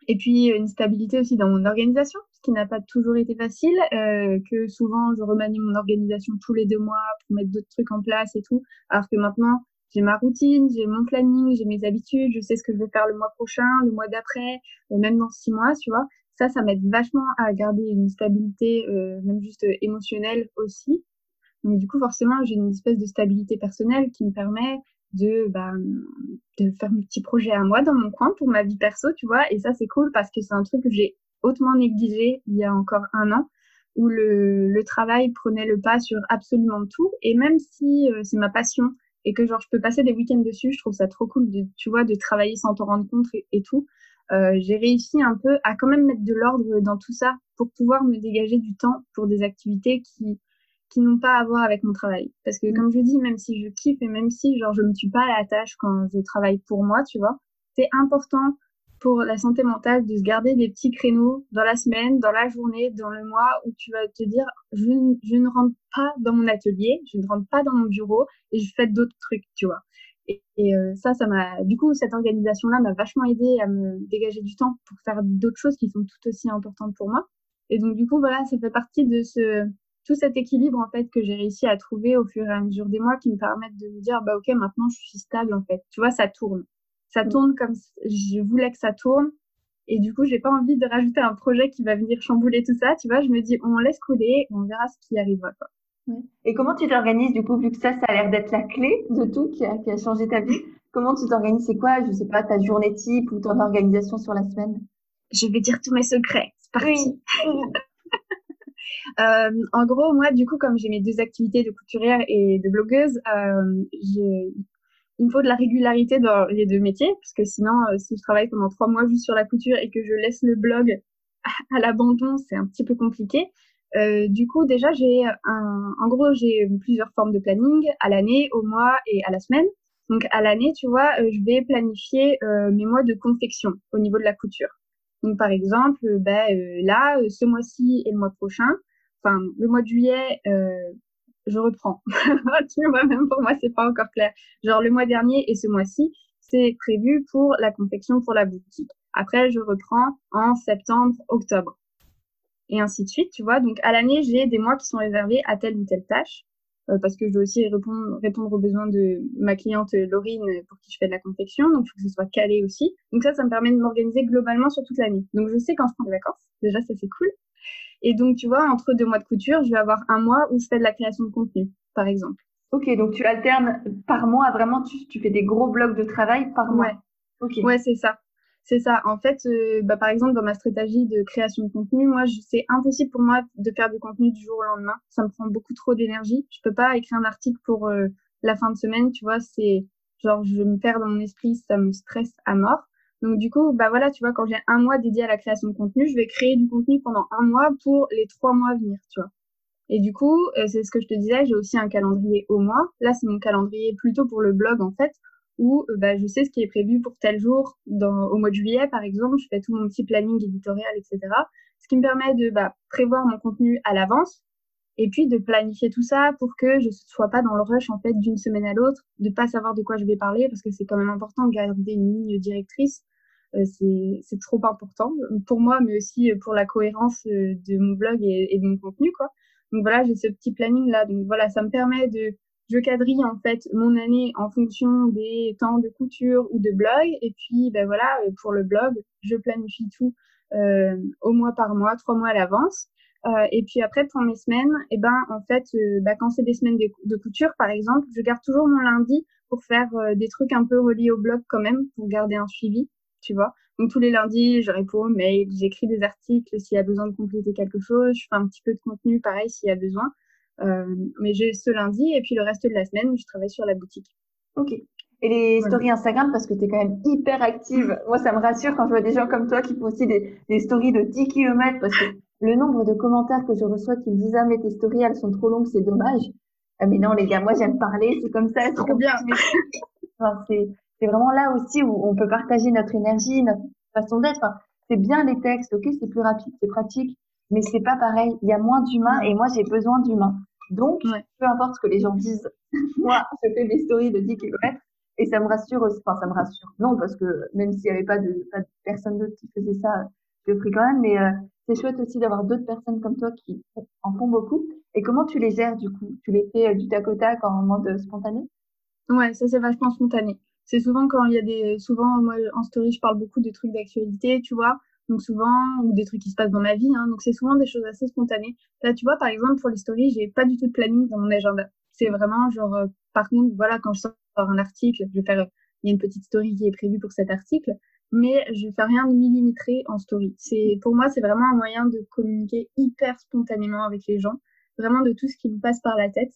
et puis une stabilité aussi dans mon organisation, qui n'a pas toujours été facile, euh, que souvent je remanie mon organisation tous les deux mois pour mettre d'autres trucs en place et tout, alors que maintenant j'ai ma routine, j'ai mon planning, j'ai mes habitudes, je sais ce que je vais faire le mois prochain, le mois d'après, euh, même dans six mois, tu vois. Ça, ça m'aide vachement à garder une stabilité, euh, même juste émotionnelle aussi. Donc du coup, forcément, j'ai une espèce de stabilité personnelle qui me permet de, bah, de faire mes petits projets à moi dans mon coin pour ma vie perso, tu vois. Et ça, c'est cool parce que c'est un truc que j'ai hautement négligé il y a encore un an. où le, le travail prenait le pas sur absolument tout. Et même si c'est ma passion et que genre je peux passer des week-ends dessus, je trouve ça trop cool de, tu vois, de travailler sans t'en rendre compte et, tout. Euh, j'ai réussi un peu à quand même mettre de l'ordre dans tout ça pour pouvoir me dégager du temps pour des activités qui qui n'ont pas à voir avec mon travail. Parce que, mm. comme je dis, même si je kiffe et même si, genre, je me tue pas à la tâche quand je travaille pour moi, tu vois, c'est important pour la santé mentale de se garder des petits créneaux dans la semaine, dans la journée, dans le mois où tu vas te dire je, ne rentre pas dans mon atelier, je ne rentre pas dans mon bureau et je fais d'autres trucs, tu vois. Et, et euh, ça, ça m'a, du coup, cette organisation-là m'a vachement aidé à me dégager du temps pour faire d'autres choses qui sont tout aussi importantes pour moi. Et donc, du coup, voilà, ça fait partie de ce, tout cet équilibre, en fait, que j'ai réussi à trouver au fur et à mesure des mois qui me permettent de me dire, bah, ok, maintenant, je suis stable, en fait. Tu vois, ça tourne ça mm. tourne comme je voulais que ça tourne. Et du coup, j'ai pas envie de rajouter un projet qui va venir chambouler tout ça. Tu vois, je me dis, on laisse couler, on verra ce qui arrivera. Quoi. Et comment tu t'organises du coup, vu que ça, ça a l'air d'être la clé de tout qui a, qui a changé ta vie Comment tu t'organises? C'est quoi, je sais pas, ta journée type ou ton organisation sur la semaine? Je vais dire tous mes secrets. C'est parti. *laughs* euh, en gros, moi, du coup, comme j'ai mes deux activités de couturière et de blogueuse, euh, il me faut de la régularité dans les deux métiers, parce que sinon, euh, si je travaille pendant trois mois juste sur la couture et que je laisse le blog *laughs* à, l'abandon, c'est un petit peu compliqué. Euh, du coup, déjà, j'ai un, en gros, j'ai plusieurs formes de planning à l'année, au mois et à la semaine. Donc, à l'année, tu vois, euh, je vais planifier mes mois de confection au niveau de la couture. Donc, par exemple, ben, là, ce mois-ci et le mois prochain, enfin, le mois de juillet, je reprends. *laughs* tu vois, même pour moi, c'est pas encore clair. Genre, le mois dernier et ce mois-ci, c'est prévu pour la confection pour la boutique. Après, je reprends en septembre, octobre. Et ainsi de suite, tu vois. Donc, à l'année, j'ai des mois qui sont réservés à telle ou telle tâche. Euh, parce que je dois aussi répondre, aux besoins de ma cliente Laurine pour qui je fais de la confection. Donc, il faut que ce soit calé aussi. Donc, ça, ça me permet de m'organiser globalement sur toute l'année. Donc, je sais quand je prends des vacances. Déjà, ça, c'est cool. Et donc, tu vois, entre deux mois de couture, je vais avoir un mois où je fais de la création de contenu, par exemple. Ok, donc tu alternes par mois, vraiment, tu, tu fais des gros blocs de travail par mois. Ouais, ok. Ouais, c'est ça. C'est ça. En fait, euh, bah, par exemple, dans ma stratégie de création de contenu, moi, c'est impossible pour moi de faire du contenu du jour au lendemain. Ça me prend beaucoup trop d'énergie. Je peux pas écrire un article pour euh, la fin de semaine, tu vois. C'est genre, je me perds dans mon esprit, ça me stresse à mort. Donc du coup, bah voilà, tu vois, quand j'ai un mois dédié à la création de contenu, je vais créer du contenu pendant un mois pour les trois mois à venir, tu vois. Et du coup, euh, c'est ce que je te disais, j'ai aussi un calendrier au mois. Là, c'est mon calendrier plutôt pour le blog en fait, où euh, bah, je sais ce qui est prévu pour tel jour. Dans, au mois de juillet, par exemple, je fais tout mon petit planning éditorial, etc. Ce qui me permet de bah, prévoir mon contenu à l'avance et puis de planifier tout ça pour que je ne sois pas dans le rush en fait d'une semaine à l'autre, de pas savoir de quoi je vais parler parce que c'est quand même important de garder une ligne directrice c'est trop important pour moi, mais aussi pour la cohérence euh, de mon blog et, et de mon contenu, quoi. Donc voilà, j'ai ce petit planning là. Donc voilà, ça me permet de je quadrille en fait mon année en fonction des temps de couture ou de blog. Et puis ben voilà, euh, pour le blog, je planifie tout euh, au mois par mois, trois mois à l'avance. Euh, et puis après pour mes semaines, et eh ben en fait, euh, bah, quand c'est des semaines de, de, couture par exemple, je garde toujours mon lundi pour faire des trucs un peu reliés au blog quand même, pour garder un suivi tu vois. Donc tous les lundis, je réponds aux mails, j'écris des articles s'il y a besoin de compléter quelque chose, je fais un petit peu de contenu pareil s'il y a besoin. Euh, mais j'ai ce lundi et puis le reste de la semaine, je travaille sur la boutique. Ok. Et les stories Instagram, parce que tu es quand même hyper active. Moi, ça me rassure quand je vois des gens comme toi qui font aussi des, des stories de 10 km parce que le nombre de commentaires que je reçois qui me disent Ah, mais tes stories, elles sont trop longues, c'est dommage. Ah, mais non, les gars, moi, j'aime parler, c'est comme ça. C'est trop bien. *laughs* Enfin, c'est, c'est vraiment là aussi où on peut partager notre énergie, notre façon d'être. c'est bien les textes, ok, c'est plus rapide, c'est pratique, mais c'est pas pareil. Il y a moins d'humains et moi j'ai besoin d'humains. Donc, peu importe ce que les gens disent, *laughs* moi je fais mes stories de 10 km et ça me rassure aussi. Enfin, ça me rassure. Non, parce que même s'il n'y avait pas de, pas de personne d'autre qui faisait ça, je le ferais quand même. Mais euh, c'est chouette aussi d'avoir d'autres personnes comme toi qui en font beaucoup. Et comment tu les gères du coup? Tu les fais euh, du tac au tac en mode spontané? Ouais, ça c'est vachement spontané c'est souvent quand il y a des souvent moi en story je parle beaucoup de trucs d'actualité tu vois donc souvent ou des trucs qui se passent dans ma vie hein, donc c'est souvent des choses assez spontanées là tu vois par exemple pour les stories j'ai pas du tout de planning dans mon agenda c'est vraiment genre euh, par contre voilà quand je sors un article je vais faire il y a une petite story qui est prévue pour cet article mais je fais rien de millimétré en story. C'est pour moi, c'est vraiment un moyen de communiquer hyper spontanément avec les gens, vraiment de tout ce qui me passe par la tête.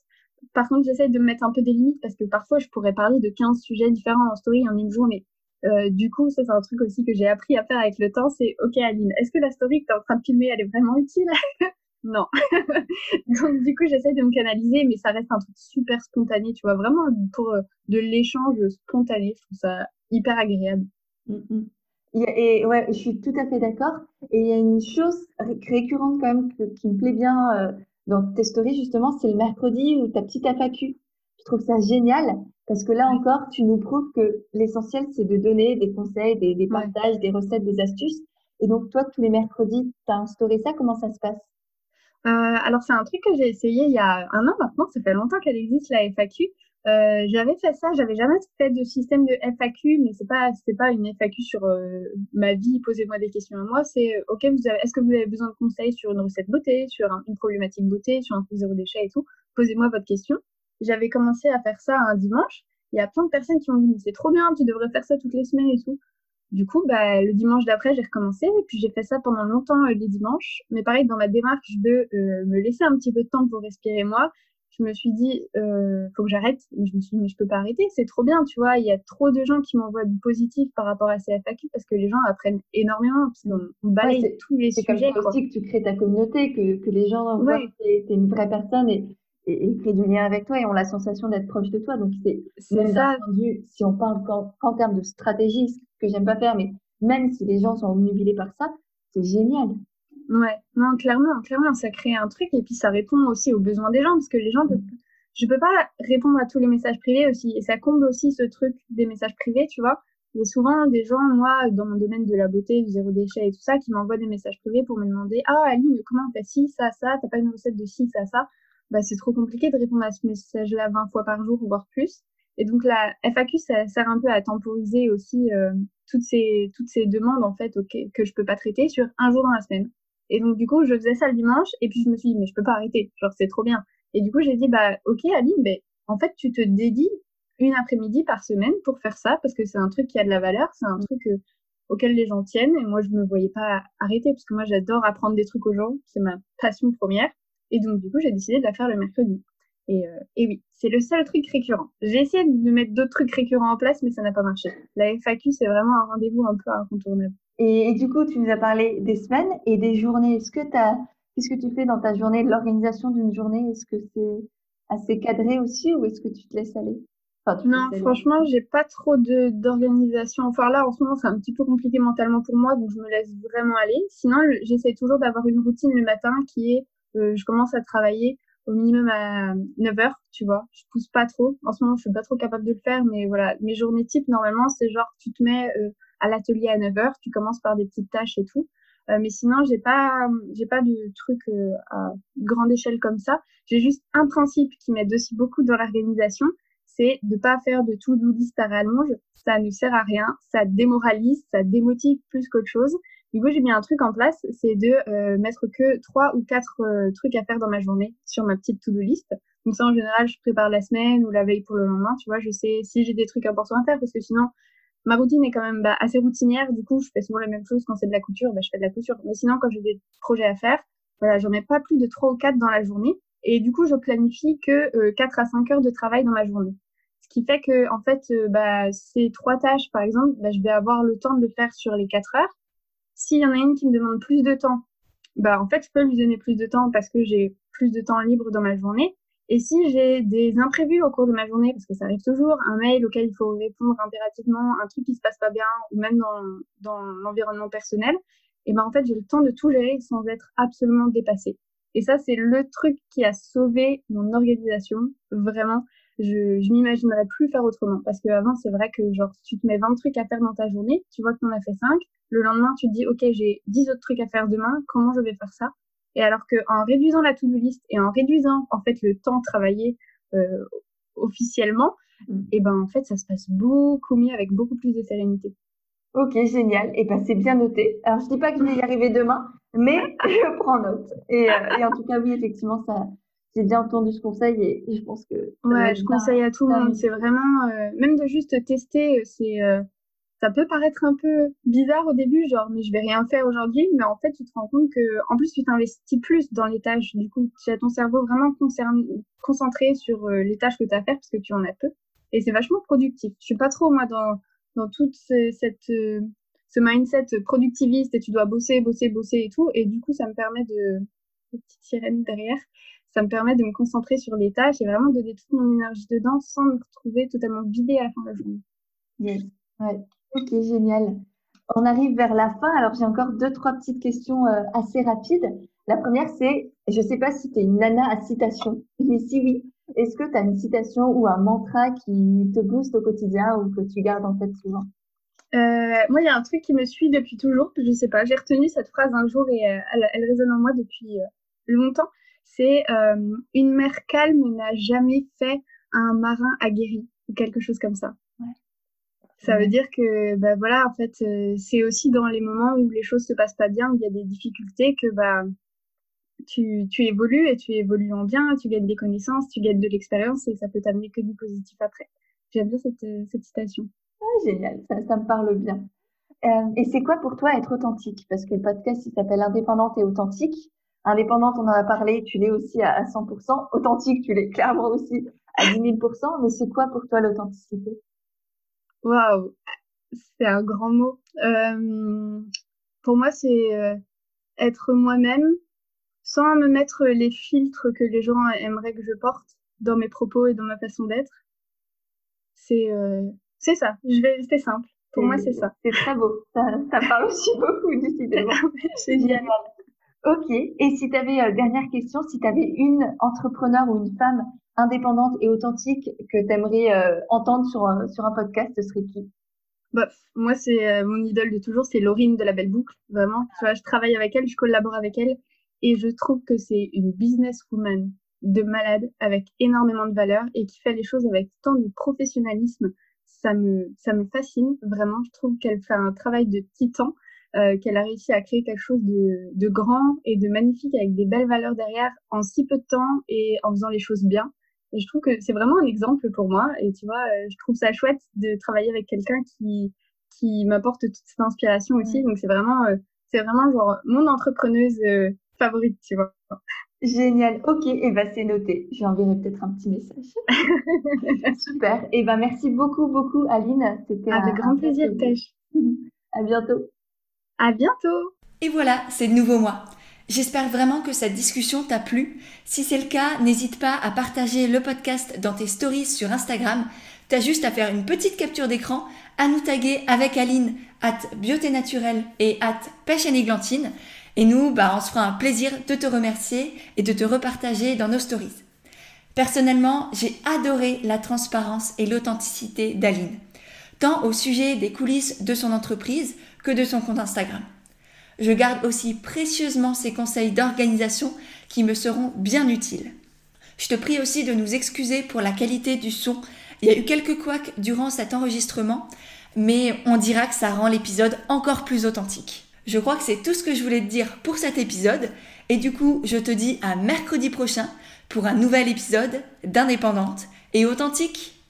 Par contre, j'essaie de me mettre un peu des limites parce que parfois, je pourrais parler de 15 sujets différents en story en une journée. Euh, du coup, ça, c'est un truc aussi que j'ai appris à faire avec le temps. C'est, OK, Aline, est-ce que la story que tu es en train de filmer, elle est vraiment utile? *laughs* Non. *laughs* Donc, du coup, j'essaie de me canaliser, mais ça reste un truc super spontané, tu vois, vraiment pour euh, de l'échange spontané. Je trouve ça hyper agréable. Mm, mm. Et ouais, je suis tout à fait d'accord. Et il y a une chose récurrente quand même qui me plaît bien euh, dans tes stories, justement, c'est le mercredi ou ta petite FAQ. Je trouve ça génial parce que là encore, tu nous prouves que l'essentiel, c'est de donner des conseils, des, des partages, des recettes, des astuces. Et donc, toi, tous les mercredis, tu as instauré ça. Comment ça se passe? Euh, alors, c'est un truc que j'ai essayé il y a un an maintenant. Ça fait longtemps qu'elle existe, la FAQ. Euh, j'avais fait ça, j'avais jamais fait de système de FAQ, mais c'est pas c'était pas une FAQ sur euh, ma vie, posez-moi des questions à moi. C'est euh, ok, vous avez, est-ce que vous avez besoin de conseils sur une recette beauté, sur une problématique beauté, sur un truc zéro déchet et tout? Posez-moi votre question. J'avais commencé à faire ça un dimanche. Il y a plein de personnes qui m'ont dit c'est trop bien, tu devrais faire ça toutes les semaines et tout. Du coup, bah, le dimanche d'après, j'ai recommencé et puis j'ai fait ça pendant longtemps les dimanches. Mais pareil, dans ma démarche de me laisser un petit peu de temps pour respirer moi, je me suis dit, euh, faut que j'arrête. Mais je me suis dit, mais je peux pas arrêter, c'est trop bien, tu vois. Il y a trop de gens qui m'envoient du positif par rapport à ces FAQ parce que les gens apprennent énormément, parce qu'on balaye tous les sujets. C'est comme aussi que tu crées ta communauté, que, que les gens voient que tu es, une vraie personne et, et, créent du lien avec toi et ont la sensation d'être proche de toi. Donc, c'est ça. Entendu, si on parle qu'en termes de stratégie, ce que j'aime pas faire, mais même si les gens sont omnubilés par ça, c'est génial. Ouais, non, clairement, clairement, ça crée un truc et puis ça répond aussi aux besoins des gens parce que les gens peuvent, je peux pas répondre à tous les messages privés aussi et ça comble aussi ce truc des messages privés, tu vois. Il y a souvent des gens, moi, dans mon domaine de la beauté, du zéro déchet et tout ça, qui m'envoient des messages privés pour me demander, ah, Aline, comment on fait ci, ça, ça, t'as pas une recette de ci, ça, ça. Bah, c'est trop compliqué de répondre à ce message-là 20 fois par jour, voire plus. Et donc la FAQ, ça sert un peu à temporiser aussi euh, toutes ces toutes ces demandes en fait que je peux pas traiter sur un jour dans la semaine. Et donc, du coup, je faisais ça le dimanche, et puis je me suis dit, mais je peux pas arrêter. Genre, c'est trop bien. Et du coup, j'ai dit, bah, ok, Aline, ben, en fait, tu te dédies une après-midi par semaine pour faire ça, parce que c'est un truc qui a de la valeur, c'est un truc euh, auquel les gens tiennent. Et moi, je me voyais pas arrêter, parce que moi, j'adore apprendre des trucs aux gens. C'est ma passion première. Et donc, du coup, j'ai décidé de la faire le mercredi. Et, euh, et oui, c'est le seul truc récurrent. J'ai essayé de mettre d'autres trucs récurrents en place, mais ça n'a pas marché. La FAQ, c'est vraiment un rendez-vous un peu incontournable. Et, du coup, tu nous as parlé des semaines et des journées. Est-ce que tu qu'est-ce que tu fais dans ta journée, l'organisation d'une journée? Est-ce que c'est assez cadré aussi ou est-ce que tu te laisses aller? Non, franchement, j'ai pas trop de d'organisation. Enfin là, en ce moment, c'est un petit peu compliqué mentalement pour moi, donc je me laisse vraiment aller. Sinon, j'essaie toujours d'avoir une routine le matin qui est, euh, je commence à travailler au minimum à 9 heures, tu vois. Je pousse pas trop. En ce moment, je suis pas trop capable de le faire, mais voilà, mes journées types, normalement, c'est genre, tu te mets euh, à l'atelier à 9 heures, tu commences par des petites tâches et tout. Euh, mais sinon, j'ai pas, j'ai pas de truc euh, à grande échelle comme ça. J'ai juste un principe qui m'aide aussi beaucoup dans l'organisation, c'est de pas faire de tout do list à rallonge. Ça ne sert à rien, ça démoralise, ça démotive plus qu'autre chose. Du coup, j'ai mis un truc en place, c'est de euh, mettre que trois ou quatre trucs à faire dans ma journée sur ma petite to-do list. Donc ça, en général, je prépare la semaine ou la veille pour le lendemain. Tu vois, je sais si j'ai des trucs importants à faire parce que sinon, ma routine est quand même bah, assez routinière. Du coup, je fais souvent la même chose quand c'est de la couture, bah, je fais de la couture. Mais sinon, quand j'ai des projets à faire, voilà, j'en mets pas plus de 3 ou 4 dans la journée. Et du coup, je planifie que euh, 4 à 5 heures de travail dans la journée. Ce qui fait que, en fait, euh, bah, ces trois tâches, par exemple, bah, je vais avoir le temps de le faire sur les 4 heures. S'il y en a une qui me demande plus de temps, bah, en fait, je peux lui donner plus de temps parce que j'ai plus de temps libre dans ma journée. Et si j'ai des imprévus au cours de ma journée, parce que ça arrive toujours, un mail auquel il faut répondre impérativement, un truc qui se passe pas bien, ou même dans, dans l'environnement personnel, et ben en fait j'ai le temps de tout gérer sans être absolument dépassée. Et ça c'est le truc qui a sauvé mon organisation, vraiment. Je, je m'imaginerais plus faire autrement, parce qu'avant c'est vrai que genre tu te mets 20 trucs à faire dans ta journée, tu vois que tu en as fait 5, le lendemain tu te dis ok j'ai 10 autres trucs à faire demain, comment je vais faire ça? Et alors qu'en réduisant la to-do list et en réduisant en fait le temps travaillé euh, officiellement, mm. et eh ben en fait ça se passe beaucoup mieux avec beaucoup plus de sérénité. Ok, génial. Et ben c'est bien noté. Alors je dis pas que je vais y *laughs* arriver demain, mais *laughs* je prends note. Et, euh, et en tout cas oui, effectivement ça. J'ai bien entendu ce conseil et, je pense que. Ouais, je conseille à tout le monde. C'est vraiment, euh, même de juste tester, c'est ça peut paraître un peu bizarre au début, genre, mais je vais rien faire aujourd'hui, mais en fait, tu te rends compte que, en plus, tu t'investis plus dans les tâches. Du coup, tu as ton cerveau vraiment concentré sur euh, les tâches que tu as à faire parce que tu en as peu. Et c'est vachement productif. Je suis pas trop, moi, dans, dans toute cette, euh, ce mindset productiviste et tu dois bosser, bosser, bosser et tout. Et du coup, ça me permet de, petite sirène derrière, ça me permet de me concentrer sur les tâches et vraiment de donner toute mon énergie dedans sans me trouver totalement vidée à la fin de la journée. Yes. Ouais. Ok, génial. On arrive vers la fin. Alors, j'ai encore deux, trois petites questions euh, assez rapides. La première, c'est, je ne sais pas si tu es une nana à citation, *laughs* mais si oui, est-ce que tu as une citation ou un mantra qui te booste au quotidien ou que tu gardes en tête souvent? Euh, Moi, il y a un truc qui me suit depuis toujours. Je ne sais pas, j'ai retenu cette phrase un jour et euh, elle, résonne en moi depuis longtemps. C'est une mer calme n'a jamais fait un marin aguerri ou quelque chose comme ça. Ça veut dire que, bah voilà, en fait, euh, c'est aussi dans les moments où les choses se passent pas bien, où il y a des difficultés, que bah tu, évolues et tu évolues en bien, tu gagnes des connaissances, tu gagnes de l'expérience et ça peut t'amener que du positif après. J'aime bien cette, euh, citation. Ah, génial, ça, ça me parle bien. Euh, et c'est quoi pour toi être authentique? Parce que le podcast, il s'appelle Indépendante et authentique. Indépendante, on en a parlé, tu l'es aussi à, à 100%. Authentique, tu l'es clairement aussi à 10 000%. Mais c'est quoi pour toi l'authenticité? Waouh, c'est un grand mot. Euh, pour moi, c'est euh, être moi-même sans me mettre les filtres que les gens aimeraient que je porte dans mes propos et dans ma façon d'être. C'est euh, c'est ça. Je vais rester simple. Pour moi, c'est ça. C'est très beau. Ça, ça parle aussi *laughs* beaucoup, décidément. c'est *laughs* génial. Ok. Et si tu avais, dernière question, si tu avais une entrepreneur ou une femme indépendante et authentique que tu aimerais euh, entendre sur, sur un podcast, ce serait qui? Bah, Moi, c'est euh, mon idole de toujours, c'est Laurine de la Belle Boucle, vraiment. Tu vois, je travaille avec elle, je collabore avec elle, et je trouve que c'est une businesswoman de malade, avec énormément de valeur, et qui fait les choses avec tant de professionnalisme. Ça me, ça me fascine, vraiment. Je trouve qu'elle fait un travail de titan. Euh, qu'elle a réussi à créer quelque chose de, de, grand et de magnifique avec des belles valeurs derrière en si peu de temps et en faisant les choses bien. Et je trouve que c'est vraiment un exemple pour moi. Et tu vois, euh, je trouve ça chouette de travailler avec quelqu'un qui, qui m'apporte toute cette inspiration aussi. Donc c'est vraiment, euh, c'est vraiment genre mon entrepreneuse euh, favorite, tu vois. Génial. Ok, et ben c'est noté. Je enverrai peut-être un petit message. *laughs* Super. Et ben merci beaucoup, beaucoup, Aline. C'était avec grand plaisir, Tèche. *laughs* à bientôt. À bientôt. Et voilà, c'est de nouveau moi. J'espère vraiment que cette discussion t'a plu. Si c'est le cas, n'hésite pas à partager le podcast dans tes stories sur Instagram. T'as juste à faire une petite capture d'écran, à nous taguer avec Aline at Beauté Naturelle et at Pêche et Et nous, bah, on se fera un plaisir de te remercier et de te repartager dans nos stories. Personnellement, j'ai adoré la transparence et l'authenticité d'Aline, tant au sujet des coulisses de son entreprise que de son compte Instagram. Je garde aussi précieusement ces conseils d'organisation qui me seront bien utiles. Je te prie aussi de nous excuser pour la qualité du son. Il y a eu quelques couacs durant cet enregistrement, mais on dira que ça rend l'épisode encore plus authentique. Je crois que c'est tout ce que je voulais te dire pour cet épisode, et du coup, je te dis à mercredi prochain pour un nouvel épisode d'Indépendante et authentique.